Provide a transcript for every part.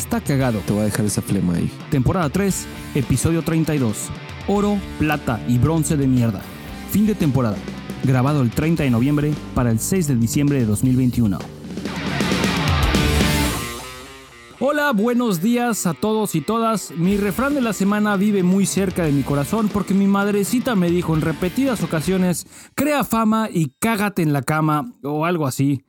está cagado. Te voy a dejar esa flema ahí. Temporada 3, episodio 32. Oro, plata y bronce de mierda. Fin de temporada. Grabado el 30 de noviembre para el 6 de diciembre de 2021. Hola, buenos días a todos y todas. Mi refrán de la semana vive muy cerca de mi corazón porque mi madrecita me dijo en repetidas ocasiones, crea fama y cágate en la cama o algo así.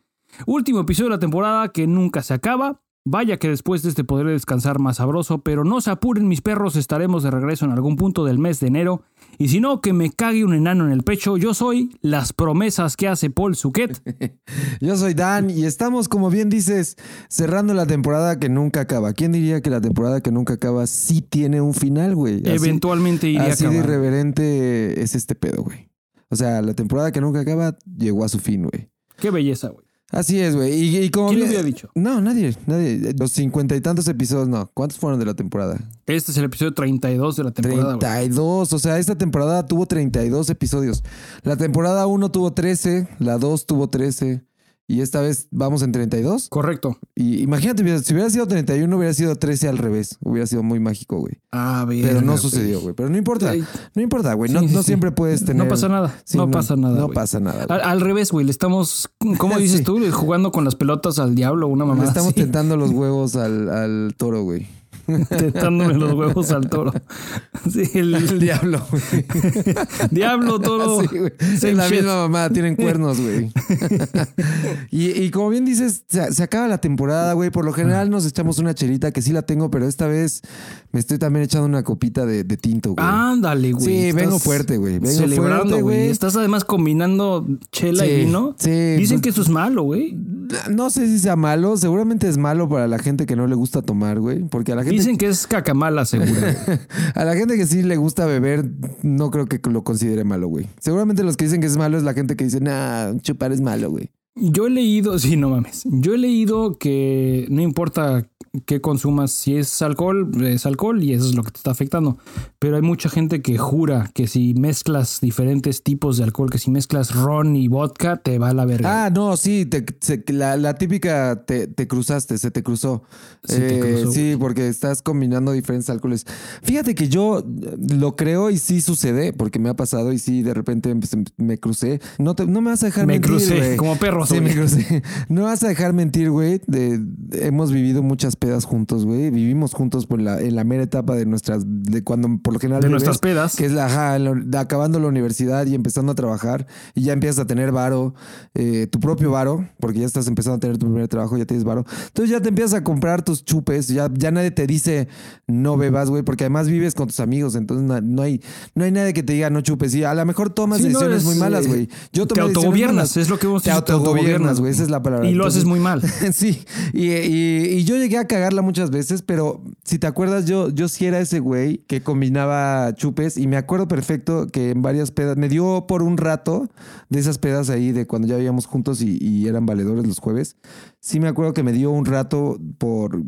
Último episodio de la temporada que nunca se acaba. Vaya que después de este podré descansar más sabroso, pero no se apuren mis perros, estaremos de regreso en algún punto del mes de enero. Y si no, que me cague un enano en el pecho, yo soy las promesas que hace Paul Suquet. Yo soy Dan y estamos, como bien dices, cerrando la temporada que nunca acaba. ¿Quién diría que la temporada que nunca acaba sí tiene un final, güey? Eventualmente iría a Así de acabar. irreverente es este pedo, güey. O sea, la temporada que nunca acaba llegó a su fin, güey. Qué belleza, güey. Así es, güey. Y, y como ¿Quién lo hubiera dicho? No, nadie, nadie. Los cincuenta y tantos episodios, no. ¿Cuántos fueron de la temporada? Este es el episodio 32 de la temporada. güey. 32. O sea, esta temporada tuvo 32 episodios. La temporada 1 tuvo 13, la 2 tuvo 13. Y esta vez vamos en 32. Correcto. Y imagínate, si hubiera sido 31, hubiera sido 13 al revés. Hubiera sido muy mágico, güey. A ver. Pero no sucedió, güey. Pero no importa. Ay. No importa, güey. No, Sí, no sí. siempre puedes tener. No pasa nada. No, pasa nada. No güey. pasa nada. Al, al revés, güey. Le estamos, ¿cómo dices tú? Jugando con las pelotas al diablo, una mamá. Le estamos tentando los huevos al, al toro, güey. tentándome los huevos al toro. Sí, el, El diablo, güey. diablo, toro. Sí, güey. Es la shit. misma mamá, tienen cuernos, güey. y, y como bien dices, se, se acaba la temporada, güey. Por lo general nos echamos una chelita que sí la tengo, pero esta vez me estoy también echando una copita de, de tinto, güey. Ándale, güey. Sí, Estás vengo fuerte, güey. Vengo Celebrando, fuerte, güey. güey. Estás además combinando chela Sí, y vino. sí, Dicen pues- que eso es malo, güey. No sé si sea malo, seguramente es malo para la gente que no le gusta tomar, güey. Porque a la gente, Dicen que es cacamala, seguro. a la gente que sí le gusta beber, no creo que lo considere malo, güey. Seguramente los que dicen que es malo es la gente que dice, nah, chupar es malo, güey. Yo he leído, sí, no mames. Yo he leído que no importa qué consumas, si es alcohol, es alcohol y eso es lo que te está afectando. Pero hay mucha gente que jura que si mezclas diferentes tipos de alcohol, que si mezclas ron y vodka, te va a la verga. Ah, no, sí, te- se- la, la típica te, te cruzaste, se te cruzó. Te Eh, cruzó, sí, porque estás combinando diferentes alcoholes. Fíjate que yo eh, lo creo y sí sucede, porque me ha pasado y sí, de repente pues, me crucé. No, te- no me vas a dejar Me mentir, crucé, güey. como perros, Sí, me crucé. No me vas a dejar mentir, güey. Hemos vivido muchas pedas juntos, güey. Vivimos juntos por la, en la mera etapa de nuestras, de cuando por lo general de nuestras pedas. que es la, ajá, la- acabando la universidad y empezando a trabajar y ya empiezas a tener varo, eh, tu propio varo, porque ya estás empezando a tener tu primer trabajo, ya tienes varo. Entonces ya te empiezas a comprar tus chupes, ya, ya nadie te dice no bebas, güey, porque además vives con tus amigos, entonces no hay, no hay nadie que te diga no chupes. Y a lo mejor tomas Sí, decisiones es, muy malas, eh, güey. Yo te tomé decisiones autogobiernas, es lo que hemos Te te autogobiernas, güey, esa es la palabra. Y lo haces muy mal. Sí, y, y- y yo llegué a cagarla muchas veces, pero si te acuerdas, yo, yo sí era ese güey que combinaba chupes y me acuerdo perfecto que en varias pedas, me dio por un rato de esas pedas ahí de cuando ya vivíamos juntos y, eran valedores los jueves. Sí me acuerdo que me dio un rato por,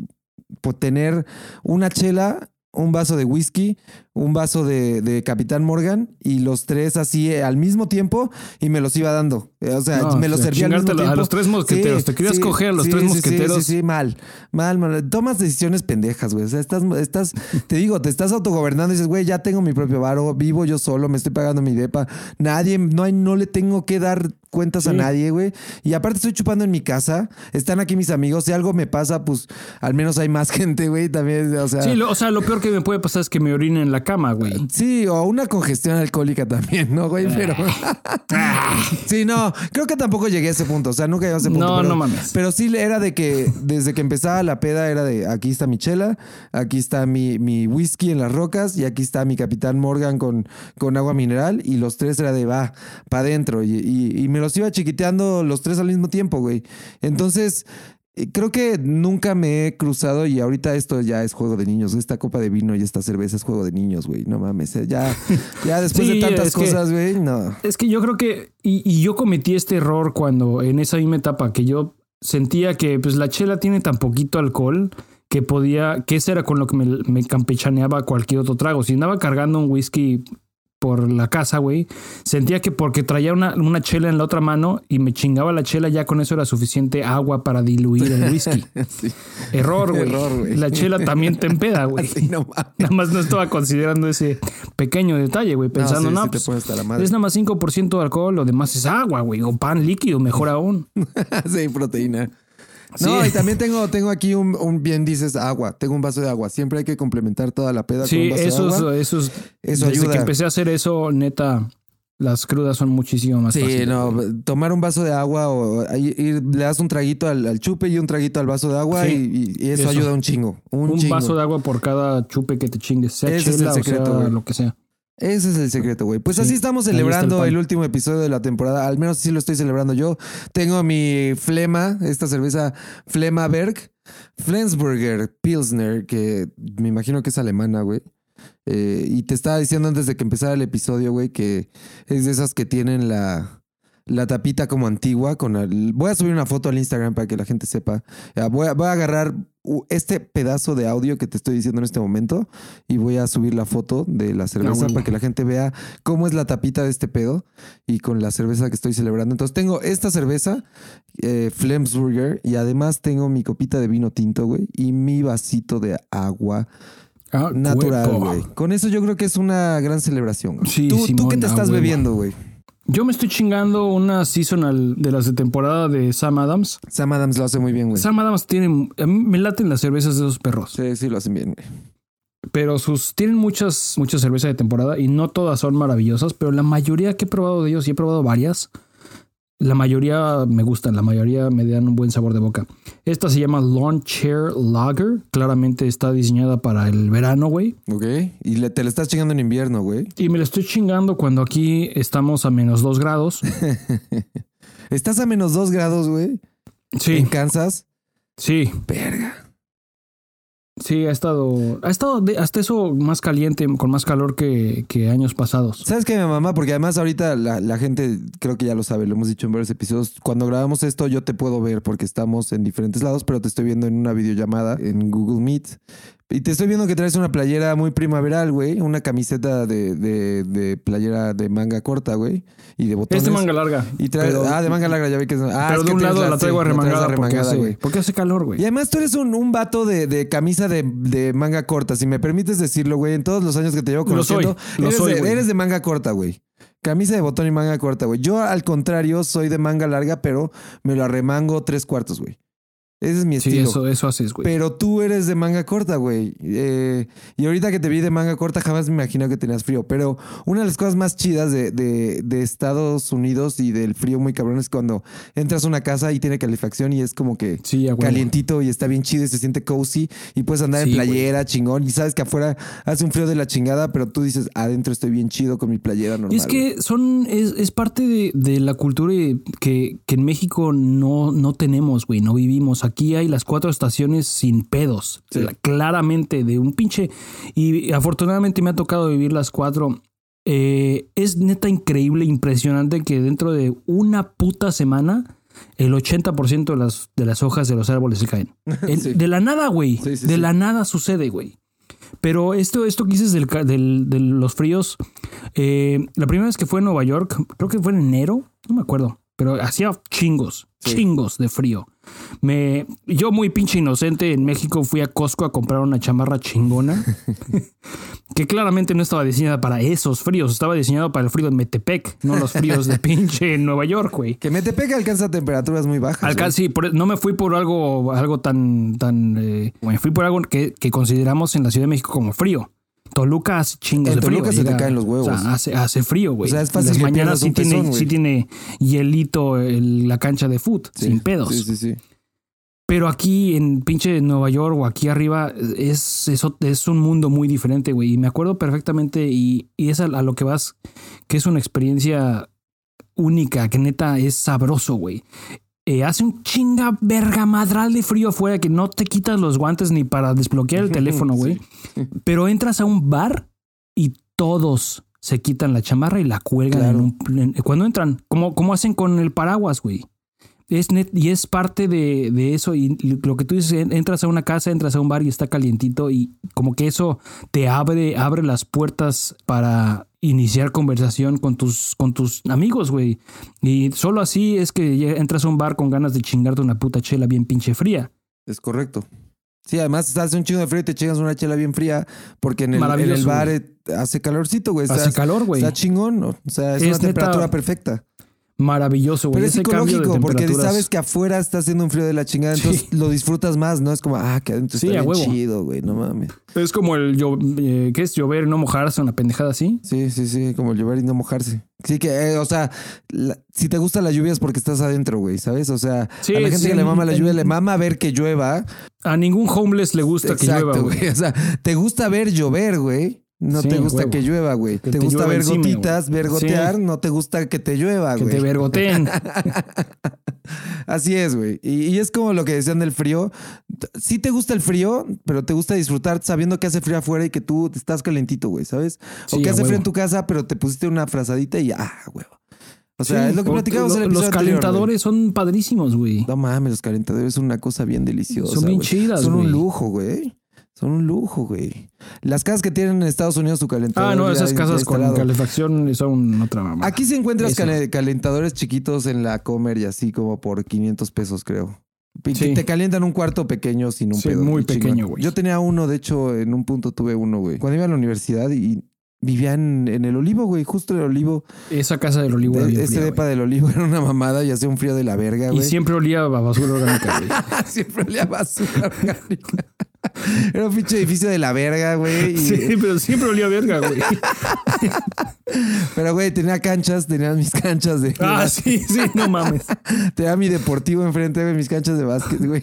por tener una chela, un vaso de whisky, un vaso de, de Capitán Morgan y los tres así eh, al mismo tiempo y me los iba dando. Eh, O sea, No, me los a servía al mismo chingártelo a tiempo. los tres mosqueteros. Te querías coger a los tres sí, mosqueteros. Sí, sí, mal, mal, mal. Tomas decisiones pendejas, güey. O sea, estás, estás, te digo, te estás autogobernando y dices, güey, ya tengo mi propio varo, vivo yo solo, me estoy pagando mi depa. Nadie, no hay, no le tengo que dar cuentas a Sí. nadie, güey. Y aparte estoy chupando en mi casa. Están aquí mis amigos. Si algo me pasa, pues al menos hay más gente, güey. También, o sea. Sí, lo- o sea, lo peor que me puede pasar es que me orine en la cama, güey. Sí, o una congestión alcohólica también, ¿no, güey? Pero. sí, no, creo que tampoco llegué a ese punto. O sea, nunca llegué a ese punto. No, pero, no mames. Pero sí era de que desde que empezaba la peda era de aquí está mi chela, aquí está mi, mi whisky en las rocas y aquí está mi Capitán Morgan con, con agua mineral. Y los tres era de va, para adentro. Y, y- y me los iba chiquiteando los tres al mismo tiempo, güey. Entonces. Eh, Creo que nunca me he cruzado y ahorita esto ya es juego de niños. Esta copa de vino y esta cerveza es juego de niños, güey. No mames. eh, Ya, ya después Sí, de tantas cosas, güey, no. Es que yo creo que, y, y yo cometí este error cuando en esa misma etapa que yo sentía que pues la chela tiene tan poquito alcohol que podía, que ese era con lo que me, me campechaneaba cualquier otro trago. Si andaba cargando un whisky por la casa, güey, sentía que porque traía una, una chela en la otra mano y me chingaba la chela, ya con eso era suficiente agua para diluir el whisky. Sí. Error, güey. La chela también te empeda, güey. Sí, no. Nada más no estaba considerando ese pequeño detalle, güey. Pensando, no, sí pues, la madre. es nada más 5% de alcohol, lo demás es agua, güey. O pan líquido, mejor aún. sí, proteína. Sí. No, y también tengo, tengo aquí un, un, bien dices, agua. Tengo un vaso de agua. Siempre hay que complementar toda la peda con Sí, un vaso eso de es, agua. eso es- Eso desde ayuda. que empecé a hacer eso, neta, las crudas son muchísimo más Sí, fáciles. no, tomar un vaso de agua o ir- le das un traguito al, al chupe y un traguito al vaso de agua Sí, y, y eso, eso. ayuda un chingo. Un, Un chingo. vaso de agua por cada chupe que te chingues, sea Ese es el chela o secreto, sea lo que sea. Ese es el secreto, güey. Pues Sí, así estamos el celebrando el, último episodio de la temporada. Al menos así lo estoy celebrando yo. Tengo mi Flema, esta cerveza Flemaberg, Flensburger Pilsner, que me imagino que es alemana, güey. Eh, y te estaba diciendo antes de que empezara el episodio, güey, que es de esas que tienen la, la tapita como antigua. Con el- voy a subir una foto al Instagram para que la gente sepa. Ya, voy, a, voy a agarrar este pedazo de audio que te estoy diciendo en este momento y voy a subir la foto de la cerveza huevo. para que la gente vea cómo es la tapita de este pedo y con la cerveza que estoy celebrando. Entonces tengo esta cerveza, eh, Flemsburger, y además tengo mi copita de vino tinto, güey, y mi vasito de agua Ah, natural, güey. Con eso yo creo que es una gran celebración. Sí, ¿Tú, ¿Tú qué te estás bebiendo, güey? Yo me estoy chingando una seasonal de las de temporada de Sam Adams. Sam Adams lo hace muy bien, güey. Sam Adams tiene. A mí me laten las cervezas de esos perros. Sí, sí, lo hacen bien, güey. Pero sus. Tienen muchas, muchas cervezas de temporada y no todas son maravillosas, pero la mayoría que he probado de ellos, y he probado varias, la mayoría me gustan, la mayoría me dan un buen sabor de boca. Esta se llama Lawn Chair Lager. Claramente está diseñada para el verano, güey. Ok. Y le- te le estás chingando en invierno, güey. Y me la estoy chingando cuando aquí estamos a menos dos grados. Estás a menos dos grados, güey. Sí, En Kansas. sí. Verga. Sí, ha estado, ha estado hasta eso más caliente, con más calor que, años pasados. ¿Sabes qué, mi mamá? Porque además ahorita la gente creo que ya lo sabe, lo hemos dicho en varios episodios. Cuando grabamos esto yo te puedo ver porque estamos en diferentes lados, pero te estoy viendo en una videollamada en Google Meet. Y te estoy viendo que traes una playera muy primaveral, güey. Una camiseta de, de, de playera de manga corta, güey. Y de botones. Es de manga larga. Y traes, pero, ah, de manga larga, ya vi que es. Ah, pero es de un lado la traigo la porque, arremangada, güey. hace, porque hace calor, Y güey. además tú eres un, un vato de, de camisa de, de manga corta, si me permites decirlo, güey. En todos los años que te llevo Lo soy, conociendo, lo eres, soy, de, güey. eres de manga corta, güey. Camisa de botón y manga corta, güey. Yo, al contrario, soy de manga larga, pero me lo arremango tres cuartos, güey. Ese es mi Sí, estilo. eso, eso haces, güey. Pero tú eres de manga corta, güey. Eh, y ahorita que te vi de manga corta, jamás me imaginé que tenías frío. Pero una de las cosas más chidas de, de- de Estados Unidos y del frío muy cabrón es cuando entras a una casa y tiene calefacción y es como que Sí, calientito y está bien chido y se siente cozy y puedes andar Sí, en playera, chingón. Y sabes que afuera hace un frío de la chingada, pero tú dices, adentro estoy bien chido con mi playera normal. Y es que son, es, es parte de, de la cultura que, que en México no, no tenemos, güey, no vivimos. Aquí hay las cuatro estaciones sin pedos. Sí. Claramente, de un pinche. Y afortunadamente me ha tocado vivir las cuatro. Eh, es neta increíble, impresionante que dentro de una puta semana el 80% de las, de las hojas de los árboles se caen. Sí. De la nada, güey. Sí, de la nada sucede, güey. Pero esto, esto que dices del- de los fríos, eh, la primera vez que fue en Nueva York, creo que fue en enero, no me acuerdo, pero hacía chingos, Sí. chingos de frío. Me, yo muy pinche inocente en México fui a Costco a comprar una chamarra chingona que claramente no estaba diseñada para esos fríos, estaba diseñado para el frío de Metepec, no los fríos de pinche Nueva York, güey. Que Metepec alcanza temperaturas muy bajas. Alca- sí, por- no me fui por algo, algo tan, tan, eh, me fui por algo que, que consideramos en la Ciudad de México como frío. Toluca hace chingos En de frío. Toluca se te caen los huevos. O sea, hace, hace frío, güey. O sea, es fácil Las mañanas sí tiene, sí tiene hielito el- la cancha de foot, Sí, sin pedos. Sí, sí, sí. Pero aquí en pinche Nueva York o aquí arriba es, eso es un mundo muy diferente, güey. Y me acuerdo perfectamente y, y es a, a lo que vas, que es una experiencia única, que neta es sabroso, güey. Eh, hace un chinga verga madral de frío afuera que no te quitas los guantes ni para desbloquear el teléfono, güey. Pero entras a un bar y todos se quitan la chamarra y la cuelgan Claro. en un... en- cuando entran, como, como hacen con el paraguas, güey. Es net, y es parte de, de eso. Y lo que tú dices, en- entras a una casa, entras a un bar y está calientito. Y como que eso te abre, abre las puertas para iniciar conversación con tus, con tus amigos, güey. Y solo así es que entras a un bar con ganas de chingarte una puta chela bien pinche fría. Es correcto. Sí, además hace un chingo de frío y te chingas una chela bien fría porque en el, en el bar hace calorcito, güey. Hace calor, güey. Está chingón, ¿no? O sea, es, Es una neta- temperatura perfecta. Maravilloso, güey. Pero es Ese de psicológico porque sabes que afuera está haciendo un frío de la chingada, entonces Sí. lo disfrutas más, ¿no? Es como, ah, que adentro Sí, está bien huevo. chido, güey, no mames. Es como el eh, ¿qué es llover y no mojarse, una pendejada así. Sí, sí, sí, como llover y no mojarse. Sí, que, eh, o sea, la- si te gusta la lluvia es porque estás adentro, güey, ¿sabes? O sea, Sí, a la gente sí, que le mama la lluvia, en- le mama ver que llueva. A ningún homeless le gusta que llueva, güey. O sea, te gusta ver llover, güey. No Sí, te gusta huevo. que llueva, güey. Que Te, te gusta ver encima, gotitas, güey. ver gotear, no te gusta que te llueva, Que güey. te vergoteen. Así es, güey. Y, y es como lo que decían del frío. Sí te gusta el frío, pero te gusta disfrutar sabiendo que hace frío afuera y que tú estás calentito, güey, ¿sabes? o que hace frío huevo. en tu casa, pero te pusiste una frazadita y ah, güey. O sea, Sí, es lo que platicamos en el Los anterior, calentadores son padrísimos, güey. güey. No mames, los calentadores son una cosa bien deliciosa. Son bien güey. chidas, Son güey. un lujo, güey. Son un lujo, güey. Las casas que tienen en Estados Unidos su calentador. Ah, no, esas casas con calefacción son otra mamá. Aquí sí encuentras Eso. calentadores chiquitos en la Comer y así como por 500 pesos, creo. Y Sí. Te calientan un cuarto pequeño sin un Sí, pedo. muy pequeño, güey. Yo tenía uno, de hecho, en un punto tuve uno, güey. Cuando iba a la universidad y vivía en, en el olivo, güey, justo el olivo. Esa casa del olivo era De- ese fría, depa del olivo era una mamada y hacía un frío de la verga, güey. Y siempre olía a basura orgánica, güey. Siempre olía a basura orgánica. Era un pinche edificio de la verga, güey. y- Sí, pero siempre olía verga, güey. Pero, güey, tenía canchas, tenía mis canchas de... Ah, sí, sí, no mames. Tenía mi deportivo enfrente de mis canchas de básquet, güey.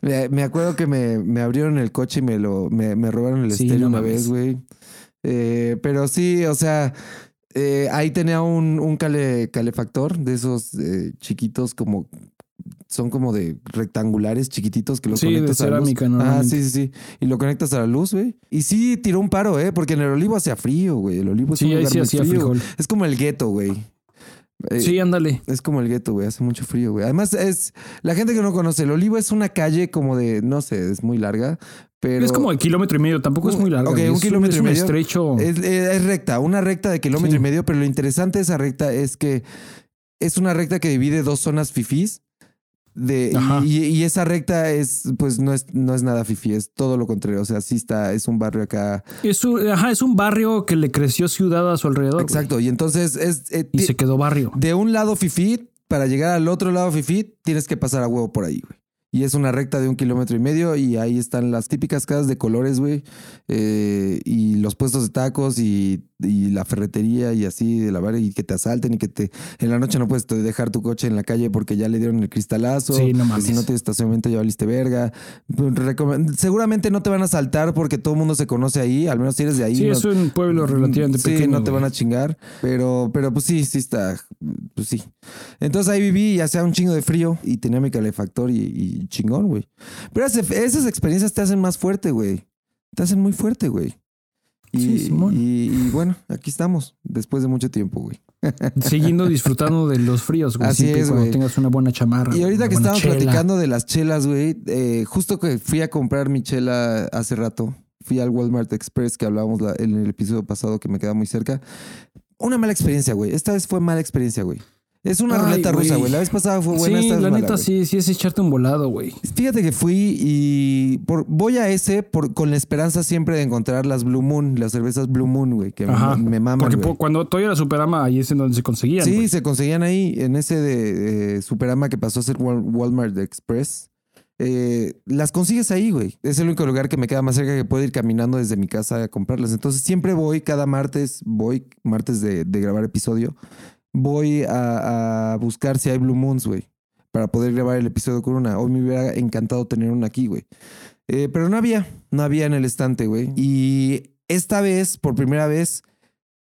Me, me acuerdo que me, me abrieron el coche y me lo me, me robaron el Sí, estéreo no una vez, güey. Eh, pero sí, o sea, eh, ahí tenía un, un cale- calefactor de esos eh, chiquitos como son como de rectangulares chiquititos que Sí, de conectas a la luz. Ah, sí, sí, sí. Y lo conectas a la luz, güey. Y sí tiró un paro, ¿eh? Porque en el olivo hacía frío, güey. El olivo es Sí, un ahí lugar sí muy hacía frío. frijol. Es como el gueto, güey. Eh, Sí, ándale. es como el gueto, güey. Hace mucho frío, güey. Además, es la gente que no conoce, el Olivo es una calle como de, no sé, es muy larga, pero Es como de kilómetro y medio, tampoco es muy largo. Ok, un es kilómetro es y medio. estrecho. es, es recta, una recta de kilómetro Sí. y medio, pero lo interesante de esa recta es que es una recta que divide dos zonas fifís. De, y, y esa recta es, pues no es, no es nada fifí, es todo lo contrario. O sea, sí está, es un barrio acá. Es un, ajá, es un barrio que le creció ciudad a su alrededor. güey. Exacto. Y entonces es. eh, Y se quedó barrio. de un lado fifí, para llegar al otro lado fifí, tienes que pasar a huevo por ahí, güey. Y es una recta de un kilómetro y medio y ahí están las típicas casas de colores, güey. eh, y los puestos de tacos y, y la ferretería y así de la barra y que te asalten y que te... En la noche no puedes dejar tu coche en la calle porque ya le dieron el cristalazo. Sí, no y mames. Si no tienes estacionamiento ya valiste verga. Recom- Seguramente no te van a asaltar porque todo el mundo se conoce ahí, al menos si eres de ahí. Sí, no- es un pueblo relativamente sí, pequeño. no te van a chingar, pero, pero pues sí, sí está, pues sí. Entonces ahí viví y hacía un chingo de frío y tenía mi calefactor y, y chingón, güey. Pero esas, esas experiencias te hacen más fuerte, güey. Te hacen muy fuerte, güey. Y, Sí, Simón. y, y bueno, aquí estamos, después de mucho tiempo, güey. Siguiendo disfrutando de los fríos, güey. Así Siempre es, cuando güey. tengas una buena chamarra. Y ahorita que buena estábamos chela. platicando de las chelas, güey, eh, justo que fui a comprar mi chela hace rato, fui al Walmart Express que hablábamos la- en el episodio pasado que me queda muy cerca. Una mala experiencia, güey. Esta vez fue mala experiencia, güey. Es una Ay, ruleta rusa, güey. La vez pasada fue buena, Sí, esta la mala, neta güey. sí, sí es echarte un volado, güey. Fíjate que fui y por, voy a ese por, con la esperanza siempre de encontrar las Blue Moon, las cervezas Blue Moon, güey, que me, Ajá. me maman, Porque cuando todavía era Superama, ahí es en donde se conseguían. Sí, se conseguían ahí en ese de eh, Superama que pasó a ser Wal- Walmart Express. Eh, las consigues ahí, güey. Es el único lugar que me queda más cerca que puedo ir caminando desde mi casa a comprarlas. Entonces siempre voy, cada martes, voy, martes de, de grabar episodio, voy a, a buscar si hay Blue Moons, güey, para poder grabar el episodio con una. Hoy me hubiera encantado tener una aquí, güey. Eh, pero no había, no había en el estante, güey. Y esta vez, por primera vez,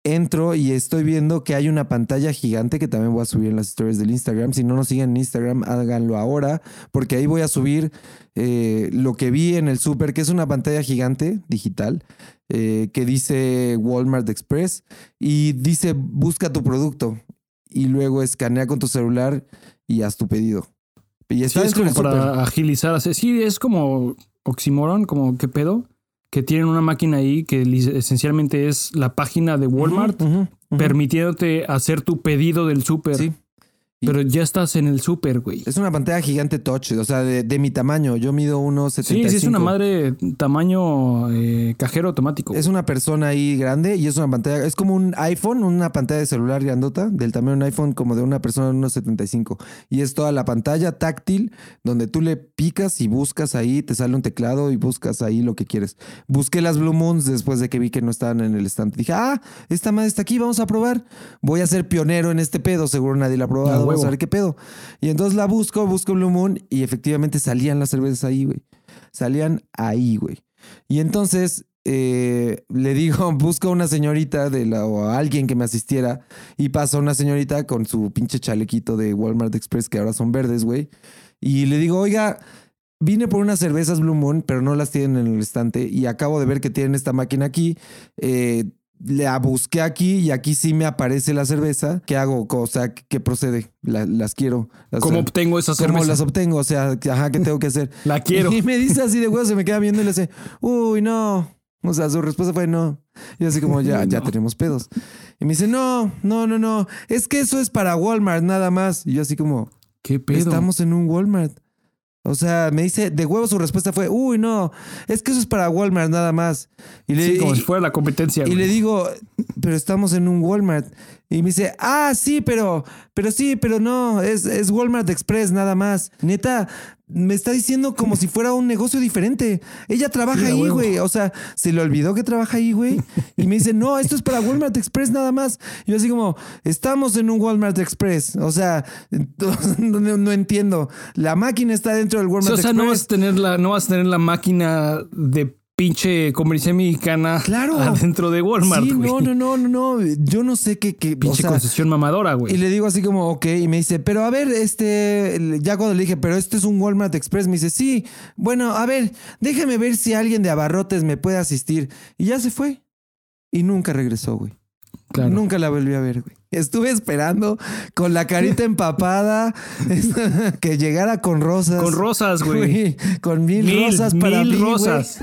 entro y estoy viendo que hay una pantalla gigante que también voy a subir en las historias del Instagram. Si no nos siguen en Instagram, háganlo ahora, porque ahí voy a subir eh, lo que vi en el súper, que es una pantalla gigante digital, eh, que dice Walmart Express y dice busca tu producto y luego escanea con tu celular y haz tu pedido. Y Sí, está es como para agilizar. así- Sí, es como oxímoron, como qué pedo. que tienen una máquina ahí que esencialmente es la página de Walmart, permitiéndote hacer tu pedido del súper. Sí. Pero ya estás en el súper, güey. Es una pantalla gigante touch, o sea, de, de mi tamaño. Yo mido 1,75. Sí, sí, es una madre tamaño eh, cajero automático. Es una persona ahí grande y es una pantalla, es como un iPhone, una pantalla de celular grandota, del tamaño de un iPhone como de una persona de 1,75. Y es toda la pantalla táctil donde tú le picas y buscas ahí, te sale un teclado y buscas ahí lo que quieres. Busqué las Blue Moons después de que vi que no estaban en el stand. Dije, ah, esta madre está aquí, vamos a probar. Voy a ser pionero en este pedo, seguro nadie la ha probado, A ver qué pedo. Y entonces la busco, busco Blue Moon y efectivamente salían las cervezas ahí, güey. Salían ahí, güey. Y entonces eh, le digo, busco a una señorita de la, o a alguien que me asistiera y pasa una señorita con su pinche chalequito de Walmart Express que ahora son verdes, güey. Y le digo, oiga, vine por unas cervezas Blue Moon, pero no las tienen en el estante y acabo de ver que tienen esta máquina aquí. Eh, la busqué aquí y aquí sí me aparece la cerveza. ¿Qué hago? O sea, ¿qué procede? La- las quiero. O ¿Cómo sea, obtengo esa ¿Cómo cerveza? las obtengo? O sea, ajá, ¿qué tengo que hacer? La quiero. Y me dice así de huevo, se me queda viendo y le dice, uy, no. O sea, su respuesta fue no. Y yo así como, ya, ya No. tenemos pedos. Y me dice, no, no, no, no. Es que eso es para Walmart nada más. Y yo así como, ¿Qué pedo? estamos en un Walmart. O sea, me dice, de huevo su respuesta fue, uy, no, es que eso es para Walmart nada más. Y le, Sí, como y- si fuera la competencia. y güey. le digo, pero estamos en un Walmart. Y me dice, ah, sí, pero, pero sí, pero no, es, es Walmart Express nada más. Neta, me está diciendo como si fuera un negocio diferente. Ella trabaja Sí, ahí, güey. O sea, se le olvidó que trabaja ahí, güey. Y me dice, no, esto es para Walmart Express nada más. Y yo así como, estamos en un Walmart Express. O sea, no, entiendo. La máquina está dentro del Walmart o sea, Express. no vas a tener la, no vas a tener la máquina de pinche comercial mexicana Claro. adentro de Walmart, Sí, güey. no, no, no, no, no. Yo no sé qué, qué o Pinche sea, concesión mamadora, güey. Y le digo así como, ok, y me dice, pero a ver, este, ya cuando le dije, pero este es un Walmart Express, me dice, sí, bueno, a ver, déjeme ver si alguien de abarrotes me puede asistir. Y ya se fue. Y nunca regresó, güey. Claro. Nunca la volví a ver, güey. Estuve esperando con la carita empapada que llegara con rosas. Con rosas, güey. Con mil, Mil, rosas para mil mí, rosas.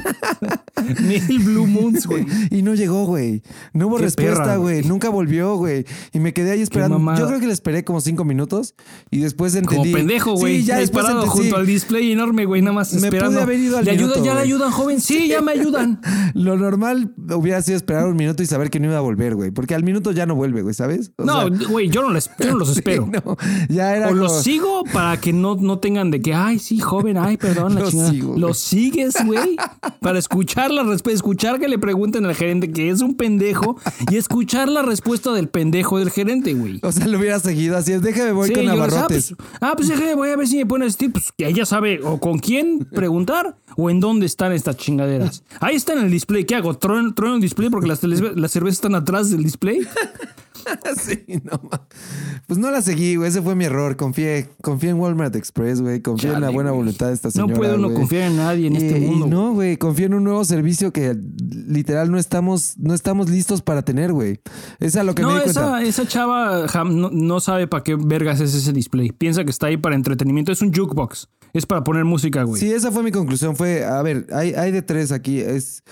mil Blue Moons, güey. Y no llegó, güey. No hubo Qué respuesta, güey. Nunca volvió, güey. Y me quedé ahí esperando. Yo creo que le esperé como cinco minutos y después entendí. Como pendejo, güey. Sí, ya después entendí. junto al display enorme, güey, nada más Me esperando. pude haber ido al ¿Le ayuda, minuto, ¿Ya le ayudan, joven? Sí, ya me ayudan. Lo normal hubiera sido esperar un minuto y saber que no iba a volver, güey. Porque al minuto ya no vuelve, güey, ¿sabes? O no, güey, yo, no les- yo no los espero. no, ya era O los sigo para que no, no tengan de que, ay, sí, joven, ay, perdón, la Los chingada. sigo, los sigues, güey, para escuchar la respuesta, escuchar que le pregunten al gerente que es un pendejo y escuchar la respuesta del pendejo del gerente, güey. O sea, lo hubiera seguido así. es, Déjame voy Sí, con yo les- ah, abarrotes. pues, ah, pues déjame, voy a ver si me pone asistir. Pues que ella sabe o con quién preguntar o en dónde están estas chingaderas. Ahí está en el display. ¿Qué hago? ¿Trueno, trueno el display porque las, las cervezas están atrás del display? sí, no Pues no la seguí, güey. Ese fue mi error. Confié, confié en Walmart Express, güey. Confié en la buena güey. voluntad de esta No señora. puede uno confiar en nadie en este mundo. no, güey, confío en un nuevo servicio que literal no estamos, no estamos listos para tener, güey. Es a lo que me No, di cuenta. esa, esa chava Jam, no, no sabe para qué vergas es ese display. Piensa que está ahí para entretenimiento. Es un jukebox. Es para poner música, güey. Sí, esa fue mi conclusión. Fue, a ver, hay, hay de tres aquí. Es.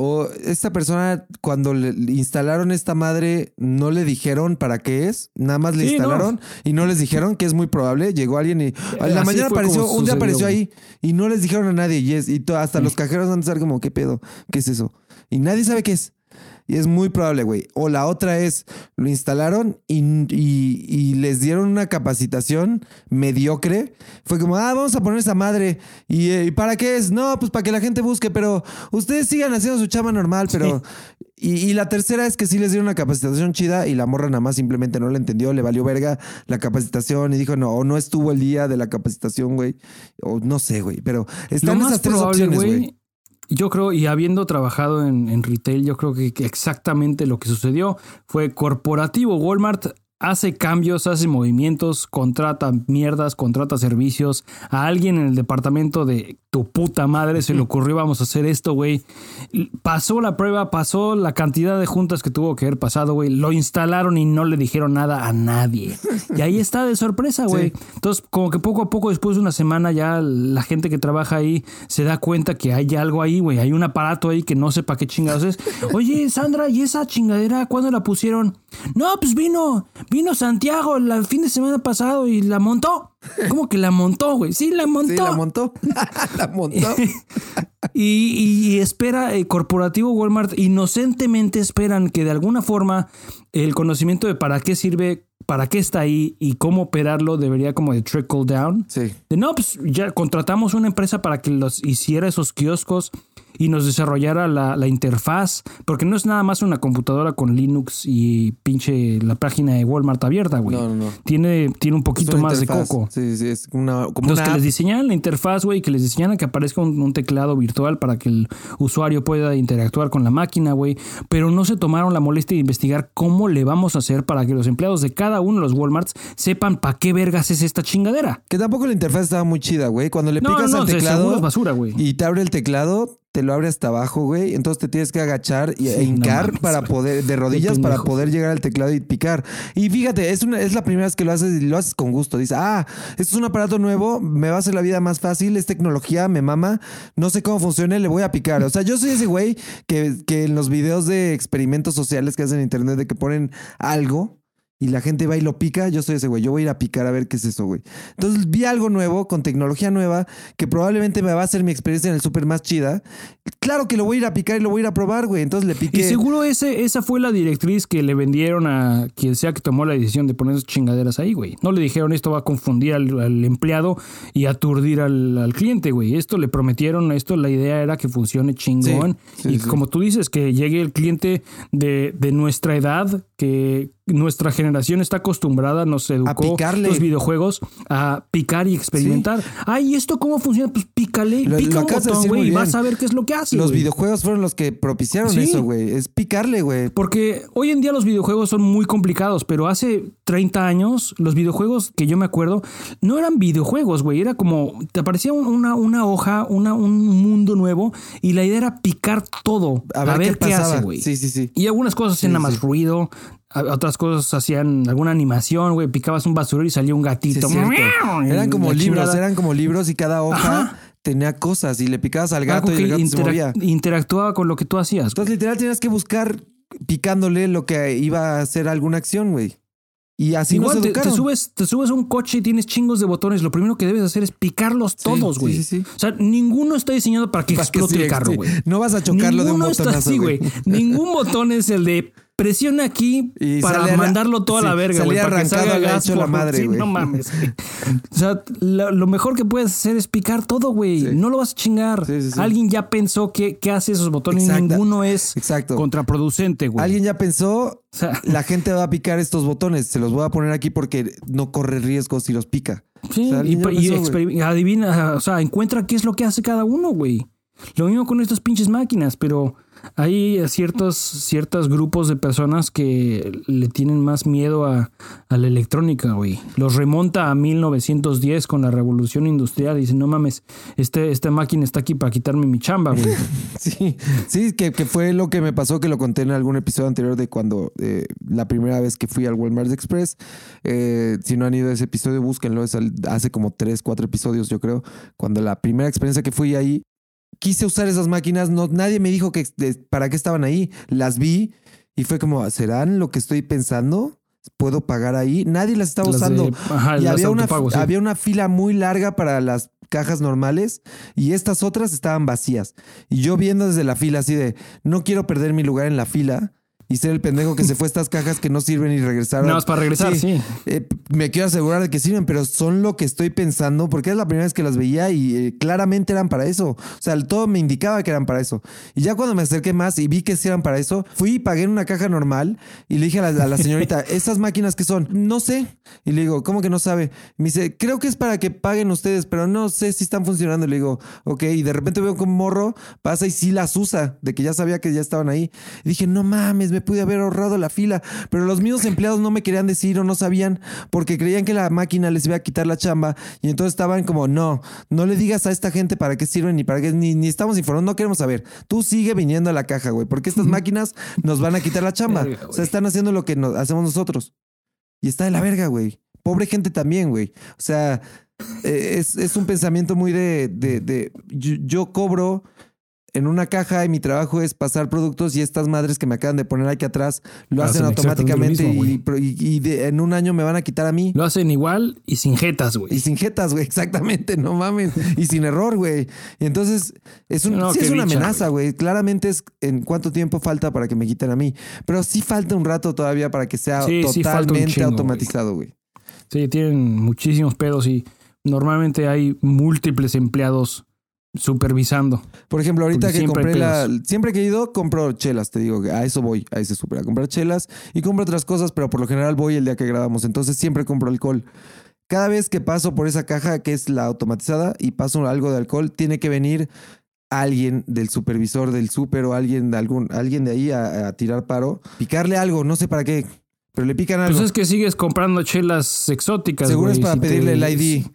O esta persona, cuando le instalaron esta madre, no le dijeron para qué es, nada más le Sí, instalaron y no les dijeron que es muy probable. Llegó alguien y la así mañana apareció, un día apareció ahí y no les dijeron a nadie. Y, es, y hasta los cajeros van a estar como, ¿qué pedo? ¿Qué es eso? Y nadie sabe qué es. Y es muy probable, güey. O la otra es, lo instalaron y, y- y les dieron una capacitación mediocre. Fue como, ah, vamos a poner esa madre. ¿Y, eh, ¿y para qué es? No, pues para que la gente busque, pero ustedes sigan haciendo su chama normal, pero... Y, y la tercera es que sí les dieron una capacitación chida y la morra nada más simplemente no la entendió, le valió verga la capacitación y dijo, no, o no estuvo el día de la capacitación, güey. O no sé, güey, pero están esas tres probable, opciones, güey. Yo creo, y habiendo trabajado en, en retail, yo creo que exactamente lo que sucedió fue corporativo. Walmart hace cambios, hace movimientos, contrata mierdas, contrata servicios. A alguien en el departamento de tu puta madre se le ocurrió vamos a hacer esto, güey. Pasó la prueba, pasó la cantidad de juntas que tuvo que haber pasado, güey. Lo instalaron y no le dijeron nada a nadie. Y ahí está de sorpresa, güey. Entonces, como que poco a poco, después de una semana, ya la gente que trabaja ahí se da cuenta que hay algo ahí, güey. Hay un aparato ahí que no sé para qué chingados es. Oye, Sandra, ¿y esa chingadera cuándo la pusieron? No, pues vino, vino Santiago el fin de semana pasado y la montó. ¿Cómo que la montó, güey? Sí, la montó. Sí, la montó. la montó. y, espera, el corporativo Walmart inocentemente esperan que de alguna forma el conocimiento de para qué sirve, para qué está ahí y cómo operarlo debería como de trickle down. Sí. De no, pues ya contratamos una empresa para que los hiciera esos kioscos y nos desarrollara la, interfaz, porque no es nada más una computadora con Linux y pinche la página de Walmart abierta, güey. No, no, no. Tiene, tiene un poquito más de coco. Sí, sí, es una. Como Los que les diseñan la interfaz, güey, que les diseñan que aparezca un, teclado virtual para que el usuario pueda interactuar con la máquina, güey. Pero no se tomaron la molestia de investigar cómo le vamos a hacer para que los empleados de cada uno de los Walmarts sepan para qué vergas es esta chingadera. Que tampoco la interfaz estaba muy chida, güey. Cuando le picas al teclado. Es basura, güey. Y te abre el teclado, te lo abre hasta abajo, güey. Entonces te tienes que agachar y, e hincar para poder, de rodillas para poder llegar al teclado y picar. Y fíjate, es, una, es la primera vez que lo haces y lo haces con gusto. Dices, ah, esto es un aparato nuevo, me va a hacer la vida más fácil, es tecnología, me mama, no sé cómo funciona, le voy a picar. O sea, yo soy ese güey que, que en los videos de experimentos sociales que hacen en internet de que ponen algo y la gente va y lo pica, yo soy ese güey, yo voy a ir a picar a ver qué es eso, güey. Entonces vi algo nuevo, con tecnología nueva, que probablemente me va a hacer mi experiencia en el súper más chida. Claro que lo voy a ir a picar y lo voy a ir a probar, güey. Entonces le piqué. Y seguro ese, esa fue la directriz que le vendieron a quien sea que tomó la decisión de poner esas chingaderas ahí, güey. No le dijeron esto va a confundir al, empleado y aturdir al, cliente, güey. Esto le prometieron, esto la idea era que funcione chingón. y como tú dices, que llegue el cliente de, de nuestra edad, que nuestra generación está acostumbrada, nos educó los videojuegos a picar y experimentar. Ay, ¿esto cómo funciona? Pues pícale, pica un botón, güey, y vas a ver qué es lo que hace. Los videojuegos fueron los que propiciaron eso, güey. Es picarle, güey. Porque hoy en día los videojuegos son muy complicados, pero hace 30 años los videojuegos que yo me acuerdo no eran videojuegos, güey. Era como, te aparecía una, una hoja, una, un mundo nuevo y la idea era picar todo. A ver, qué, hace, güey. Sí, sí, sí. Y algunas cosas hacían nada más ruido, otras cosas hacían alguna animación, güey, picabas un basurero y salía un gatito. eran como libros, eran como libros y cada hoja tenía cosas y le picabas al gato y el gato se movía. Interactuaba con lo que tú hacías. Entonces, literal, tenías que buscar picándole lo que iba a hacer alguna acción, güey. Y así Igual te, subes, te subes a un coche y tienes chingos de botones. Lo primero que debes hacer es picarlos todos, güey. o sea, ninguno está diseñado para que explote el carro, güey. No vas a chocarlo de un botonazo, güey. Ningún botón es el de presiona aquí para mandarlo toda la verga, güey. Para que salga gas la madre, güey. no mames. o sea, lo, mejor que puedes hacer es picar todo, güey. No lo vas a chingar. Alguien ya pensó qué hace esos botones y ninguno es contraproducente, güey. Alguien ya pensó, la gente va a picar estos botones. Se los voy a poner aquí porque no corre riesgo si los pica. Sí, y, adivina, o sea, encuentra qué es lo que hace cada uno, güey. Lo mismo con estas pinches máquinas, pero hay ciertos, ciertos grupos de personas que le tienen más miedo a, la electrónica, güey. Los remonta a 1910 con la revolución industrial y dicen, no mames, este, esta máquina está aquí para quitarme mi chamba, güey. sí, sí, que, fue lo que me pasó, que lo conté en algún episodio anterior de cuando eh, la primera vez que fui al Walmart Express. Eh, si no han ido a ese episodio, búsquenlo. Es hace como tres, cuatro episodios, yo creo. Cuando la primera experiencia que fui ahí, quise usar esas máquinas, no, nadie me dijo que, para qué estaban ahí. Las vi y fue como, ¿serán lo que estoy pensando? ¿Puedo pagar ahí? Nadie las estaba usando. y había una, había una fila muy larga para las cajas normales y estas otras estaban vacías. Y yo viendo desde la fila así de, no quiero perder mi lugar en la fila y ser el pendejo que se fue a estas cajas que no sirven y regresaron. No, es para regresar, sí. Eh, me quiero asegurar de que sirven, pero son lo que estoy pensando porque es la primera vez que las veía y eh, claramente eran para eso. O sea, todo me indicaba que eran para eso. Y ya cuando me acerqué más y vi que sí eran para eso, fui y pagué en una caja normal y le dije a la, señorita, ¿esas máquinas qué son? No sé. Y le digo, ¿cómo que no sabe? Me dice, creo que es para que paguen ustedes, pero no sé si están funcionando. Y le digo, ok. Y de repente veo que un morro pasa y sí las usa, de que ya sabía que ya estaban ahí. Y dije, no mames, me me pude haber ahorrado la fila. Pero los mismos empleados no me querían decir o no sabían porque creían que la máquina les iba a quitar la chamba. Y entonces estaban como, no, no le digas a esta gente para qué sirven ni para qué, ni, ni estamos informando, no queremos saber. Tú sigue viniendo a la caja, güey, porque estas máquinas nos van a quitar la chamba. O sea, están haciendo lo que nos, hacemos nosotros. Y está de la verga, güey. Pobre gente también, güey. O sea, eh, es, es un pensamiento muy de, de, de- yo, yo cobro en una caja y mi trabajo es pasar productos y estas madres que me acaban de poner aquí atrás lo hacen, automáticamente lo mismo, y, y- y de- en un año me van a quitar a mí. Lo hacen igual y sin jetas, Y güey. sin jetas, güey, exactamente, no mames. Y sin error, güey. Y entonces, es, un, No, sí es una dicha, amenaza, güey. Claramente es en cuánto tiempo falta para que me quiten a mí. Pero sí falta un rato todavía para que sea Sí, sí totalmente chingo, automatizado, güey. Sí, tienen muchísimos pedos y normalmente hay múltiples empleados supervisando. Por ejemplo, ahorita que compré la. Siempre que he ido, compro chelas, te digo, que a eso voy, a ese súper, a comprar chelas y compro otras cosas, pero por lo general voy el día que grabamos. Entonces siempre compro alcohol. Cada vez que paso por esa caja que es la automatizada y paso algo de alcohol, tiene que venir alguien del supervisor del súper o alguien de algún, alguien de ahí a, a tirar paro, picarle algo, no sé para qué, pero le pican algo. Pues es que sigues comprando chelas exóticas. Seguro es para si te- pedirle el ID.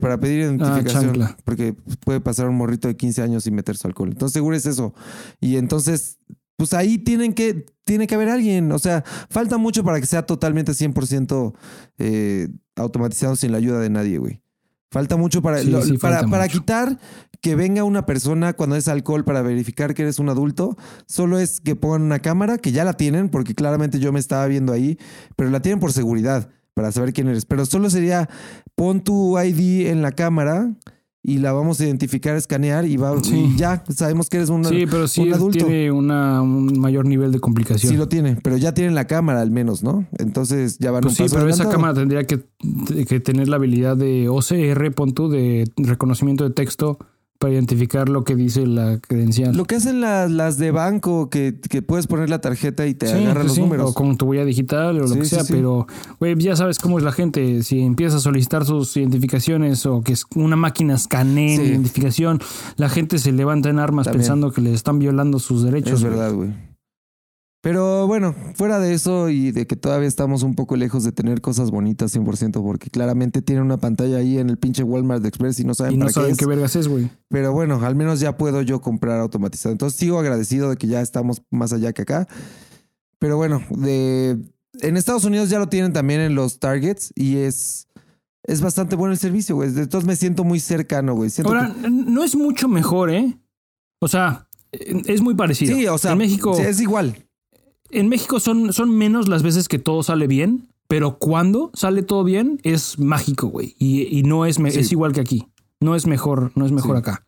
Para pedir identificación. chancla. porque puede pasar un morrito de 15 años y meter su alcohol. Entonces, seguro es eso. Y entonces, pues ahí tienen que, tiene que haber alguien. O sea, falta mucho para que sea totalmente 100% eh, automatizado sin la ayuda de nadie, güey. Falta mucho para, Sí, lo- sí, para, para mucho. quitar que venga una persona cuando es alcohol para verificar que eres un adulto. Solo es que pongan una cámara, que ya la tienen, porque claramente yo me estaba viendo ahí, pero la tienen por seguridad, para saber quién eres. Pero solo sería pon tu ID en la cámara y la vamos a identificar, escanear y, va, Sí. y ya sabemos que eres un, Sí, pero sí un adulto. tiene una, un mayor nivel de complicación. Sí lo tiene, pero ya tienen la cámara al menos, ¿no? Entonces ya van Pues un sí, paso pero esa cámara tendría que, que tener la habilidad de OCR, pon tú, de reconocimiento de texto para identificar lo que dice la credencial. Lo que hacen las, las de banco, que, que puedes poner la tarjeta y te Sí, agarra pues los sí, números. O con tu huella digital o lo que sea, pero, güey, ya sabes cómo es la gente. Si empieza a solicitar sus identificaciones o que es- una máquina escanee identificación, la gente se levanta en armas También. pensando que les están violando sus derechos. Es verdad, güey. Pero bueno, fuera de eso y de que todavía estamos un poco lejos de tener cosas bonitas 100%, porque claramente tienen una pantalla ahí en el pinche Walmart Express y no saben Y no para qué es. qué vergas es, güey. Pero bueno, al menos ya puedo yo comprar automatizado. Entonces sigo agradecido de que ya estamos más allá que acá. Pero bueno, de en Estados Unidos ya lo tienen también en los Targets y es, es bastante bueno el servicio, güey. Entonces me siento muy cercano, güey. Siento Ahora, no es mucho mejor, ¿eh? O sea, es muy parecido. sí, o sea, en México, sí, es igual. En México son, son menos las veces que todo sale bien, pero cuando sale todo bien es mágico, güey. Y, y no es, Sí. es igual que aquí. No es mejor, no es mejor Sí. acá.